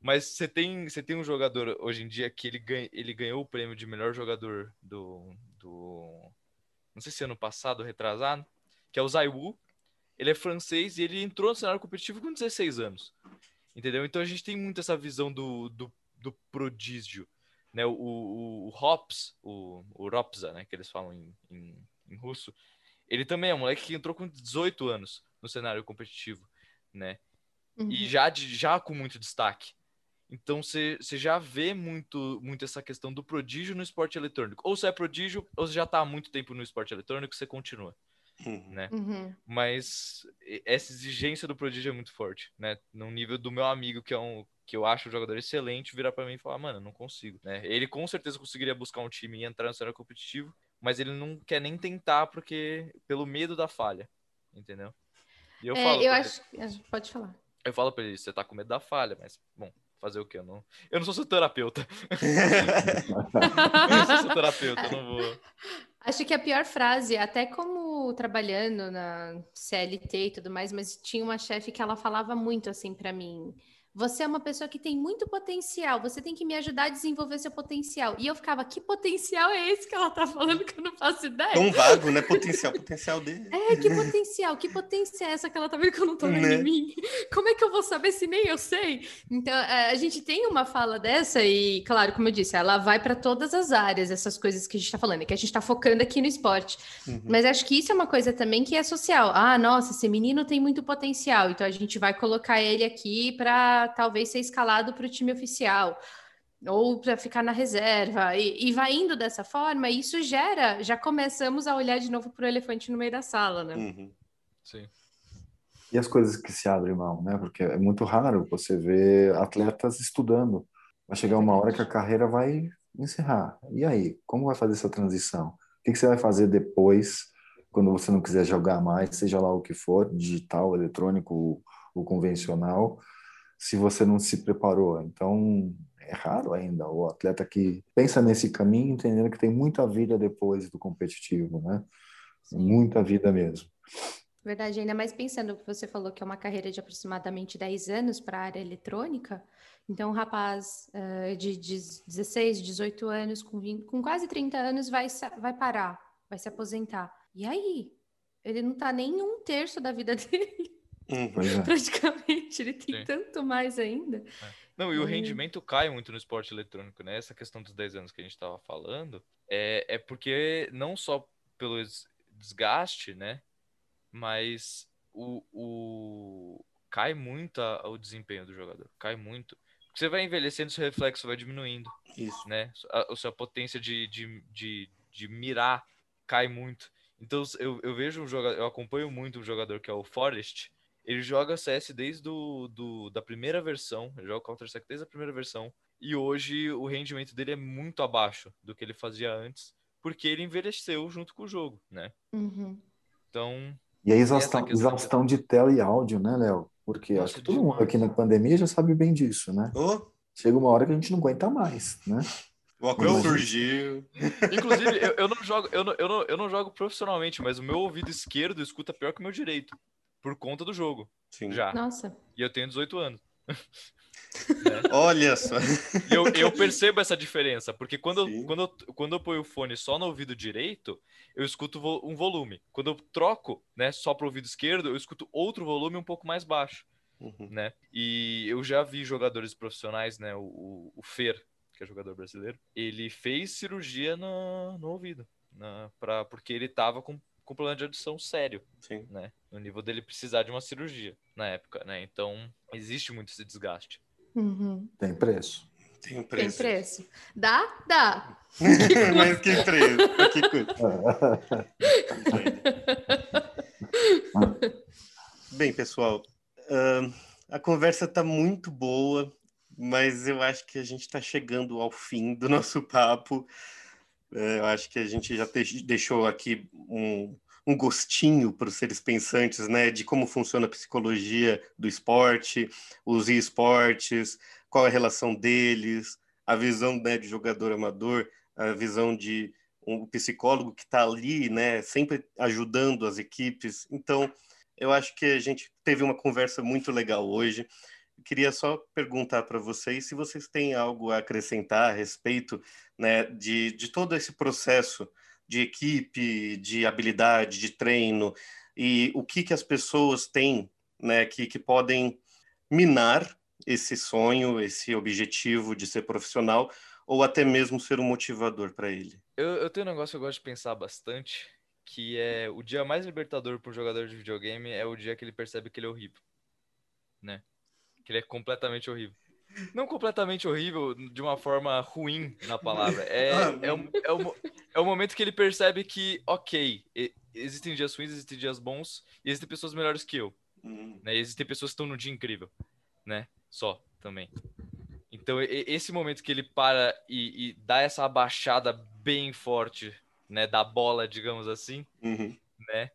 Mas você tem, você tem um jogador hoje em dia que ele, ganha, ele ganhou o prêmio de melhor jogador do, do. Não sei se ano passado, retrasado, que é o Zaiwu. Ele é francês e ele entrou no cenário competitivo com 16 anos. Entendeu? Então a gente tem muito essa visão do, do, do prodígio. Né? O, o, o Hops, o, o Ropza, né? que eles falam em, em, em russo, ele também é um moleque que entrou com 18 anos no cenário competitivo, né? Uhum. E já, de, já com muito destaque. Então você já vê muito, muito essa questão do prodígio no esporte eletrônico. Ou você é prodígio, ou você já está há muito tempo no esporte eletrônico, você continua. Uhum. Né? Uhum. Mas essa exigência do prodígio é muito forte, né? No nível do meu amigo, que é um que eu acho um jogador excelente, virar para mim e falar, mano, não consigo, né? Ele com certeza conseguiria buscar um time e entrar no cenário competitivo, mas ele não quer nem tentar porque pelo medo da falha, entendeu? E eu é, falo, eu acho, ele, pode falar. Eu falo para ele, você tá com medo da falha, mas bom, fazer o quê? Eu não, eu não sou seu terapeuta. eu não sou seu terapeuta, eu não vou. Acho que a pior frase, até como trabalhando na CLT e tudo mais, mas tinha uma chefe que ela falava muito assim para mim. Você é uma pessoa que tem muito potencial, você tem que me ajudar a desenvolver seu potencial. E eu ficava, que potencial é esse que ela tá falando que eu não faço ideia? Tão vago, né? Potencial, potencial dele. É, que potencial, que potência é essa que ela tá vendo que eu não tô vendo né? em mim? Como é que eu vou saber se nem eu sei? Então, é, a gente tem uma fala dessa e, claro, como eu disse, ela vai para todas as áreas, essas coisas que a gente tá falando, que a gente tá focando aqui no esporte. Uhum. Mas acho que isso é uma coisa também que é social. Ah, nossa, esse menino tem muito potencial, então a gente vai colocar ele aqui para talvez ser escalado para o time oficial ou para ficar na reserva e, e, vai indo dessa forma, isso gera, já começamos a olhar de novo para o elefante no meio da sala, né? Uhum. Sim. E as coisas que se abrem mão, né? Porque é muito raro você ver atletas estudando. Vai chegar uma hora que a carreira vai encerrar. E aí, como vai fazer essa transição? O que, que você vai fazer depois, quando você não quiser jogar mais, seja lá o que for, digital, eletrônico, ou convencional? Se você não se preparou. Então, é raro ainda o atleta que pensa nesse caminho, entendendo que tem muita vida depois do competitivo, né? Muita vida mesmo. Verdade, ainda mais pensando que você falou que é uma carreira de aproximadamente 10 anos para a área eletrônica. Então, um rapaz uh, de, de 16, 18 anos, com, 20, com quase 30 anos, vai, vai parar, vai se aposentar. E aí? Ele não está nem um terço da vida dele. Uhum. Praticamente, ele tem Sim. tanto mais ainda. É. Não, e o rendimento cai muito no esporte eletrônico, né? Essa questão dos 10 anos que a gente estava falando é, é porque não só pelo desgaste, né? Mas o, o... cai muito a, o desempenho do jogador, cai muito. Porque você vai envelhecendo, seu reflexo vai diminuindo. Isso. Né? A, a sua potência de, de, de, de mirar cai muito. Então eu, eu vejo um jogador, eu acompanho muito um jogador que é o Forest. Ele joga CS desde do, do, da primeira versão, ele joga Counter-Strike desde a primeira versão. E hoje o rendimento dele é muito abaixo do que ele fazia antes, porque ele envelheceu junto com o jogo, né? Uhum. Então. E a exaustão, exaustão de tela e áudio, né, Léo? Porque Nossa, acho que todo mundo aqui na pandemia já sabe bem disso, né? Oh. Chega uma hora que a gente não aguenta mais, né? O óculos surgiu. Inclusive, eu, eu, não jogo, eu, não, eu, não, eu não jogo profissionalmente, mas o meu ouvido esquerdo escuta pior que o meu direito. Por conta do jogo. Sim. Já. Nossa. E eu tenho 18 anos. Né? Olha só. Eu, eu, percebo essa diferença, porque quando eu, quando, eu, quando eu ponho o fone só no ouvido direito, eu escuto um volume. Quando eu troco, né, só para o ouvido esquerdo, eu escuto outro volume um pouco mais baixo, uhum. né? E eu já vi jogadores profissionais, né, o, o Fer, que é jogador brasileiro, ele fez cirurgia no, no ouvido, na, pra, porque ele tava com, com problema de audição sério, Sim. né? No nível dele precisar de uma cirurgia na época, né? Então, existe muito esse desgaste. Uhum. Tem preço. Tem preço. Tem preço. Dá? Dá. Mas que preço? Que coisa. Bem, pessoal, uh, a conversa está muito boa mas eu acho que a gente está chegando ao fim do nosso papo. É, eu acho que a gente já deixou aqui um, um gostinho para os seres pensantes, né, de como funciona a psicologia do esporte, os esportes, qual é a relação deles, a visão né, de jogador amador, a visão de um psicólogo que está ali, né, sempre ajudando as equipes. Então, eu acho que a gente teve uma conversa muito legal hoje queria só perguntar para vocês se vocês têm algo a acrescentar a respeito né, de, de todo esse processo de equipe, de habilidade, de treino, e o que, que as pessoas têm né, que, que podem minar esse sonho, esse objetivo de ser profissional, ou até mesmo ser um motivador para ele? Eu, eu tenho um negócio que eu gosto de pensar bastante, que é o dia mais libertador para um jogador de videogame é o dia que ele percebe que ele é horrível, né? que ele é completamente horrível. Não completamente horrível de uma forma ruim na palavra. É, ah, é, um, é, um, é um momento que ele percebe que, ok, existem dias ruins, existem dias bons, e existem pessoas melhores que eu. Uhum. Né? Existem pessoas que estão no dia incrível, né? Só, também. Então, esse momento que ele para e, e dá essa abaixada bem forte, né? Da bola, digamos assim, uhum. né?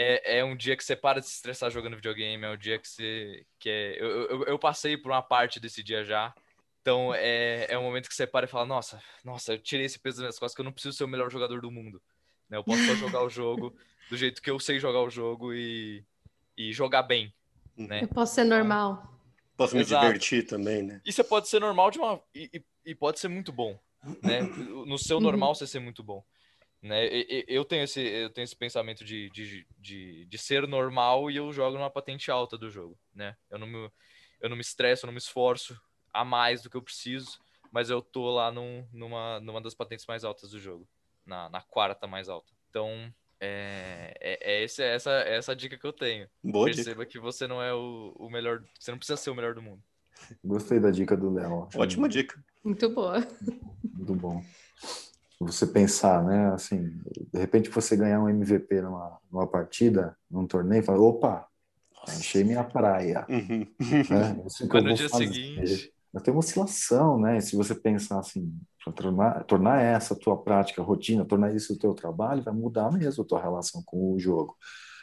É, é um dia que você para de se estressar jogando videogame, é um dia que você. Que é, eu, eu, eu passei por uma parte desse dia já. Então é, é um momento que você para e fala, nossa, nossa, eu tirei esse peso das minhas costas que eu não preciso ser o melhor jogador do mundo. Né? Eu posso só jogar o jogo do jeito que eu sei jogar o jogo e, e jogar bem. Né? Eu posso ser normal. Posso me Exato. divertir também, né? E você pode ser normal de uma. E, e, pode ser muito bom. Né? No seu uhum. normal você ser muito bom. Né? Eu, tenho esse, eu tenho esse pensamento de, de, de, de, ser normal e eu jogo numa patente alta do jogo. Né? Eu, não me, eu não me estresso, eu não me esforço a mais do que eu preciso, mas eu tô lá num, numa, numa das patentes mais altas do jogo, na, na quarta mais alta. Então, é, é, é esse, essa, essa dica que eu tenho. Boa Perceba dica. que você não é o, o melhor, você não precisa ser o melhor do mundo. Gostei da dica do Léo. Ótima dica. Muito boa. Muito bom você pensar, né? Assim, de repente você ganhar um MVP numa, numa partida, num torneio, fala, opa, enchei minha praia. Uhum. Né? Mas no dia fazer. seguinte. Mas tem uma oscilação, né? Se você pensar assim, tornar, tornar essa a tua prática, rotina, tornar isso o teu trabalho, vai mudar mesmo a tua relação com o jogo.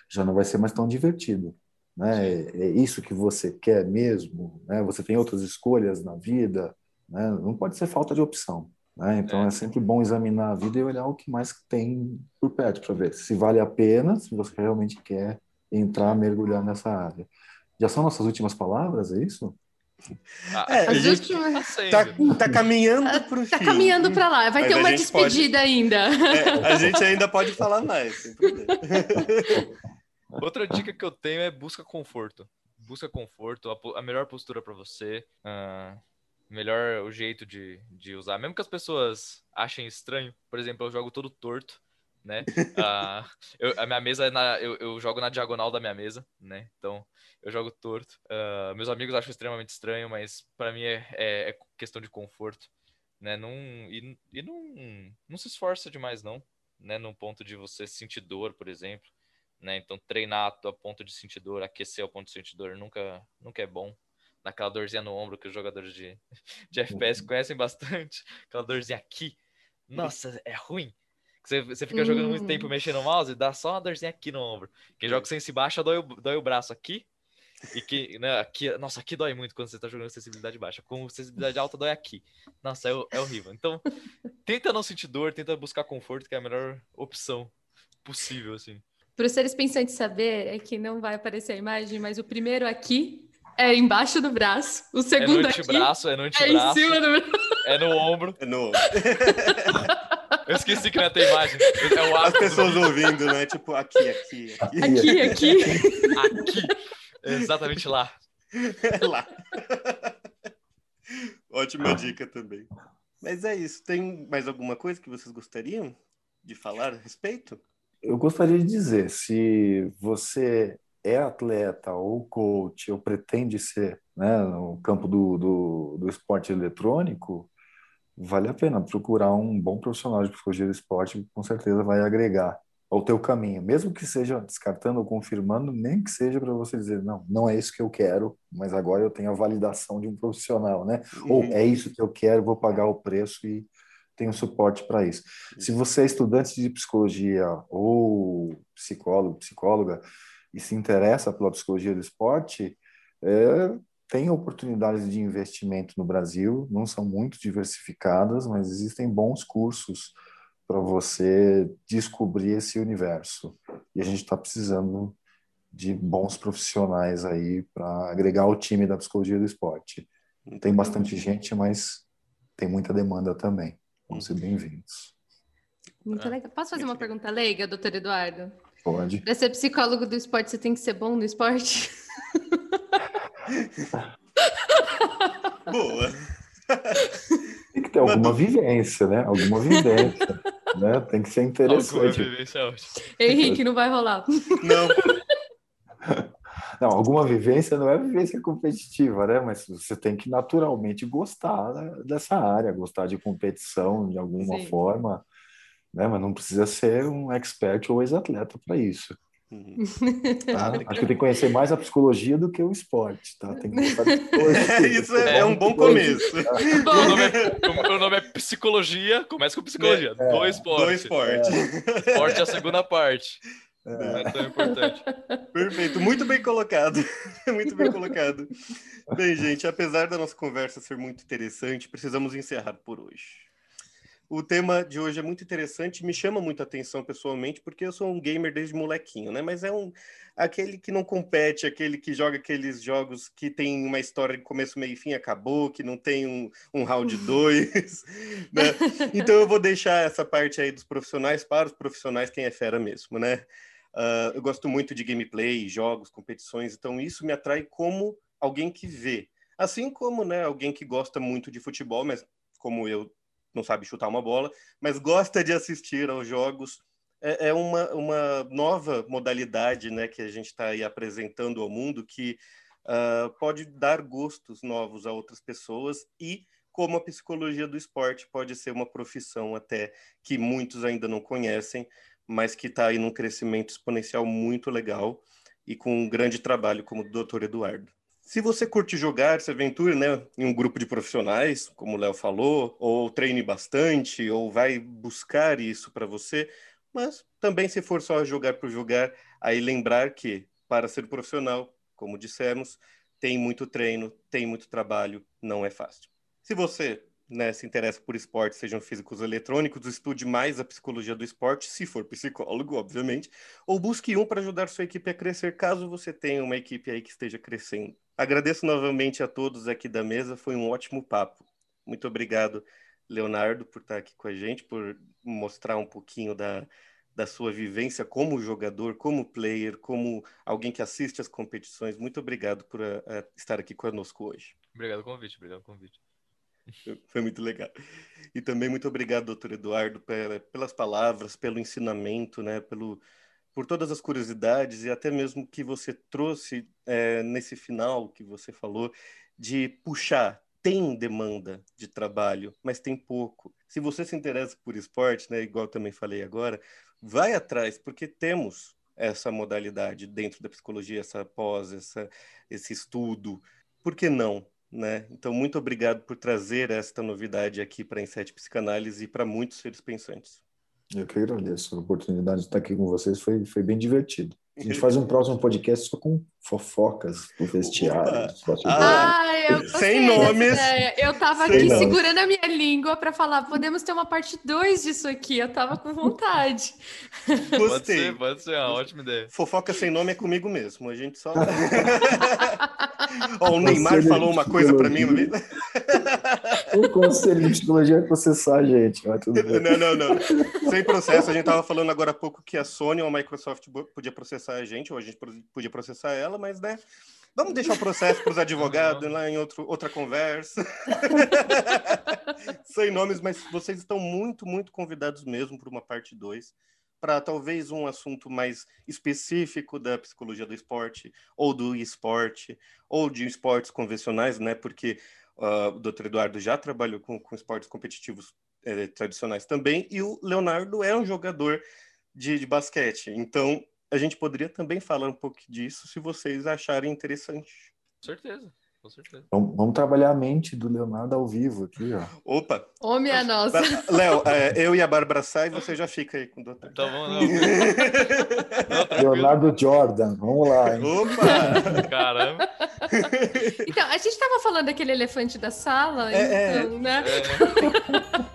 Já não vai ser mais tão divertido. Né? É, é isso que você quer mesmo, né? Você tem outras escolhas na vida, né? Não pode ser falta de opção. Né? Então é. é. sempre bom examinar a vida e olhar o que mais tem por perto para ver se vale a pena, se você realmente quer entrar, mergulhar nessa área. Já são nossas últimas palavras, é isso? Ah, é, a gente está tá caminhando para o tá fim. Tá caminhando para lá. Vai Mas ter uma despedida pode... ainda. É, a gente ainda pode falar mais, sem problema. Outra dica que eu tenho é busca conforto. Busca conforto, a, a melhor postura para você. Uh melhor o jeito de, de usar. Mesmo que as pessoas achem estranho, por exemplo, eu jogo todo torto, né? uh, eu, a minha mesa, é na, eu, eu, jogo na diagonal da minha mesa, né? Então, eu jogo torto. Uh, meus amigos acham extremamente estranho, mas para mim é, é, é, questão de conforto, né? Não, e e não, não se esforça demais, não. né, num ponto de você sentir dor, por exemplo, né? Então treinar a ponto de sentir dor, aquecer ao ponto de sentir dor nunca, nunca é bom. Naquela dorzinha no ombro que os jogadores de, de FPS uhum. conhecem bastante, aquela dorzinha aqui. Nossa, é ruim. Você, você fica jogando muito tempo uhum. mexendo no mouse e dá só uma dorzinha aqui no ombro. Quem joga sem se baixa dói o, dói o braço aqui. E que, né, aqui, nossa, aqui dói muito quando você tá jogando sensibilidade baixa. Com sensibilidade alta dói aqui. Nossa, é, é horrível. Então, tenta não sentir dor, tenta buscar conforto, que é a melhor opção possível, assim. Para os seres pensantes saber, é que não vai aparecer a imagem, mas o primeiro aqui é embaixo do braço, o segundo é no antebraço, aqui é no antebraço, é em cima do é no ombro. É no Eu esqueci que não tem imagem. É o As pessoas ouvindo, né? Tipo, aqui, aqui, aqui. Aqui, aqui. aqui. Exatamente lá. É lá. Ótima dica também. Mas é isso. Tem mais alguma coisa que vocês gostariam de falar a respeito? Eu gostaria de dizer, se você é atleta ou coach ou pretende ser né, no campo do, do, do esporte eletrônico, vale a pena procurar um bom profissional de psicologia do esporte que com certeza vai agregar ao teu caminho, mesmo que seja descartando ou confirmando, nem que seja para você dizer, não, não é isso que eu quero, mas agora eu tenho a validação de um profissional, né? Uhum. Ou é isso que eu quero, vou pagar o preço e tenho suporte para isso. Se você é estudante de psicologia ou psicólogo, psicóloga, e se interessa pela psicologia do esporte, é, tem oportunidades de investimento no Brasil, não são muito diversificadas, mas existem bons cursos para você descobrir esse universo. E a gente está precisando de bons profissionais aí para agregar ao time da psicologia do esporte. Tem bastante gente, mas tem muita demanda também. Vão ser bem-vindos. Muito legal. Posso fazer uma pergunta leiga, doutor Eduardo? Pode. Para ser psicólogo do esporte, você tem que ser bom no esporte? Boa. Tem que ter alguma vivência, né? Alguma vivência. né? Tem que ser interessante. É. Henrique, não vai rolar. Não. Não, alguma vivência não é vivência competitiva, né? Mas você tem que naturalmente gostar né, dessa área, gostar de competição de alguma Sim. forma, né? Mas não precisa ser um expert ou ex-atleta para isso. Uhum. Tá? Acho que tem que conhecer mais a psicologia do que o esporte, tá? Tem que é, isso é, é, um bom começo. Tá? Meu nome, é, meu nome é psicologia, começa com psicologia, é, do esporte. Do esporte. É. Esporte é a segunda parte. É. Não é tão importante. Perfeito, muito bem colocado. muito bem colocado. Bem, gente, apesar da nossa conversa ser muito interessante, precisamos encerrar por hoje. O tema de hoje é muito interessante, me chama muito a atenção pessoalmente, porque eu sou um gamer desde molequinho, né? Mas é um aquele que não compete, aquele que joga aqueles jogos que tem uma história de começo, meio e fim, acabou, que não tem um, um round 2, né? Então eu vou deixar essa parte aí dos profissionais para os profissionais, quem é fera mesmo, né? Uh, eu gosto muito de gameplay, jogos, competições, então isso me atrai como alguém que vê. Assim como né, alguém que gosta muito de futebol, mas como eu não sabe chutar uma bola, mas gosta de assistir aos jogos. É, é uma, uma nova modalidade né, que a gente está aí apresentando ao mundo que uh, pode dar gostos novos a outras pessoas e como a psicologia do esporte pode ser uma profissão até que muitos ainda não conhecem, mas que está aí num crescimento exponencial muito legal e com um grande trabalho como o Dr. Eduardo. Se você curte jogar, se aventure né, em um grupo de profissionais, como o Léo falou, ou treine bastante, ou vai buscar isso para você, mas também se for só jogar por jogar, aí lembrar que para ser profissional, como dissemos, tem muito treino, tem muito trabalho, não é fácil. Se você né, se interessa por esporte, sejam físicos ou eletrônicos, estude mais a psicologia do esporte, se for psicólogo, obviamente, ou busque um para ajudar sua equipe a crescer, caso você tenha uma equipe aí que esteja crescendo. Agradeço novamente a todos aqui da mesa, foi um ótimo papo. Muito obrigado, Leonardo, por estar aqui com a gente, por mostrar um pouquinho da, da sua vivência como jogador, como player, como alguém que assiste às competições. Muito obrigado por a, a estar aqui conosco hoje. Obrigado pelo convite, obrigado pelo convite. Foi muito legal. E também muito obrigado, doutor Eduardo, pelas palavras, pelo ensinamento, né, pelo, por todas as curiosidades e até mesmo que você trouxe é, nesse final que você falou, de puxar. Tem demanda de trabalho, mas tem pouco. se você se interessa por esporte, né, igual também falei agora, vai atrás, porque temos essa modalidade dentro da psicologia, essa pós, essa, esse estudo. Por que não? Né? Então, muito obrigado por trazer esta novidade aqui para a Psicanálise e para muitos seres pensantes. Eu que agradeço a oportunidade de estar aqui com vocês, foi, foi bem divertido. A gente faz um próximo podcast só com fofocas do vestiário. Ah, eu Sem nomes. Eu tava Sem aqui nomes. segurando a minha língua para falar, podemos ter uma parte 2 disso aqui. Eu tava com vontade. Gostei. Pode ser, pode ser uma ótima ideia. Fofoca sem nome é comigo mesmo. A gente só. oh, o Neymar falou uma coisa para mim uma vez. O conselho de psicologia é processar a gente. Mas tudo bem. Não, não, não. Sem processo. A gente tava falando agora há pouco que a Sony ou a Microsoft podia processar a gente, ou a gente podia processar ela, mas, né? Vamos deixar o processo para os advogados lá em outro, outra conversa. Sem nomes, mas vocês estão muito, muito convidados mesmo para uma parte 2, para talvez um assunto mais específico da psicologia do esporte, ou do esporte, ou de esportes convencionais, né? Porque uh, o doutor Eduardo já trabalhou com, com esportes competitivos eh, tradicionais também, e o Leonardo é um jogador de, de basquete. Então, a gente poderia também falar um pouco disso se vocês acharem interessante. Com certeza. Com certeza. Vamos, vamos, trabalhar a mente do Leonardo ao vivo aqui, ó. Opa! Ô, minha nossa! Léo, é, eu e a Bárbara sai, você já fica aí com o doutor. Tá bom, não. não Leonardo Jordan, vamos lá, hein? Opa! Caramba! Então, a gente estava falando daquele elefante da sala, é, então, é. né?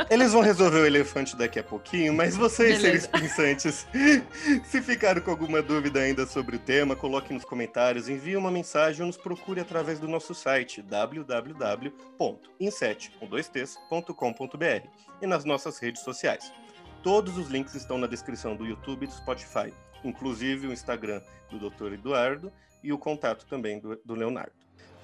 É. Eles vão resolver o elefante daqui a pouquinho, mas vocês, Beleza. seres pensantes, se ficaram com alguma dúvida ainda sobre o tema, coloque nos comentários, envie uma mensagem ou nos procure através do nosso site www.inset.com.br e nas nossas redes sociais. Todos os links estão na descrição do YouTube e do Spotify, inclusive o Instagram do Dr. Eduardo e o contato também do, do Leonardo.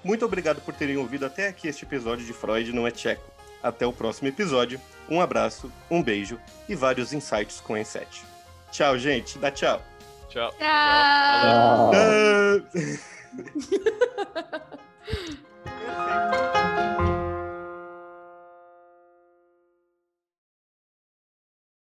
Muito obrigado por terem ouvido até aqui este episódio de Freud Não é Tcheco. Até o próximo episódio. Um abraço, um beijo e vários insights com N7. Tchau, gente. Dá tchau. Tchau. Tchau. tchau. tchau.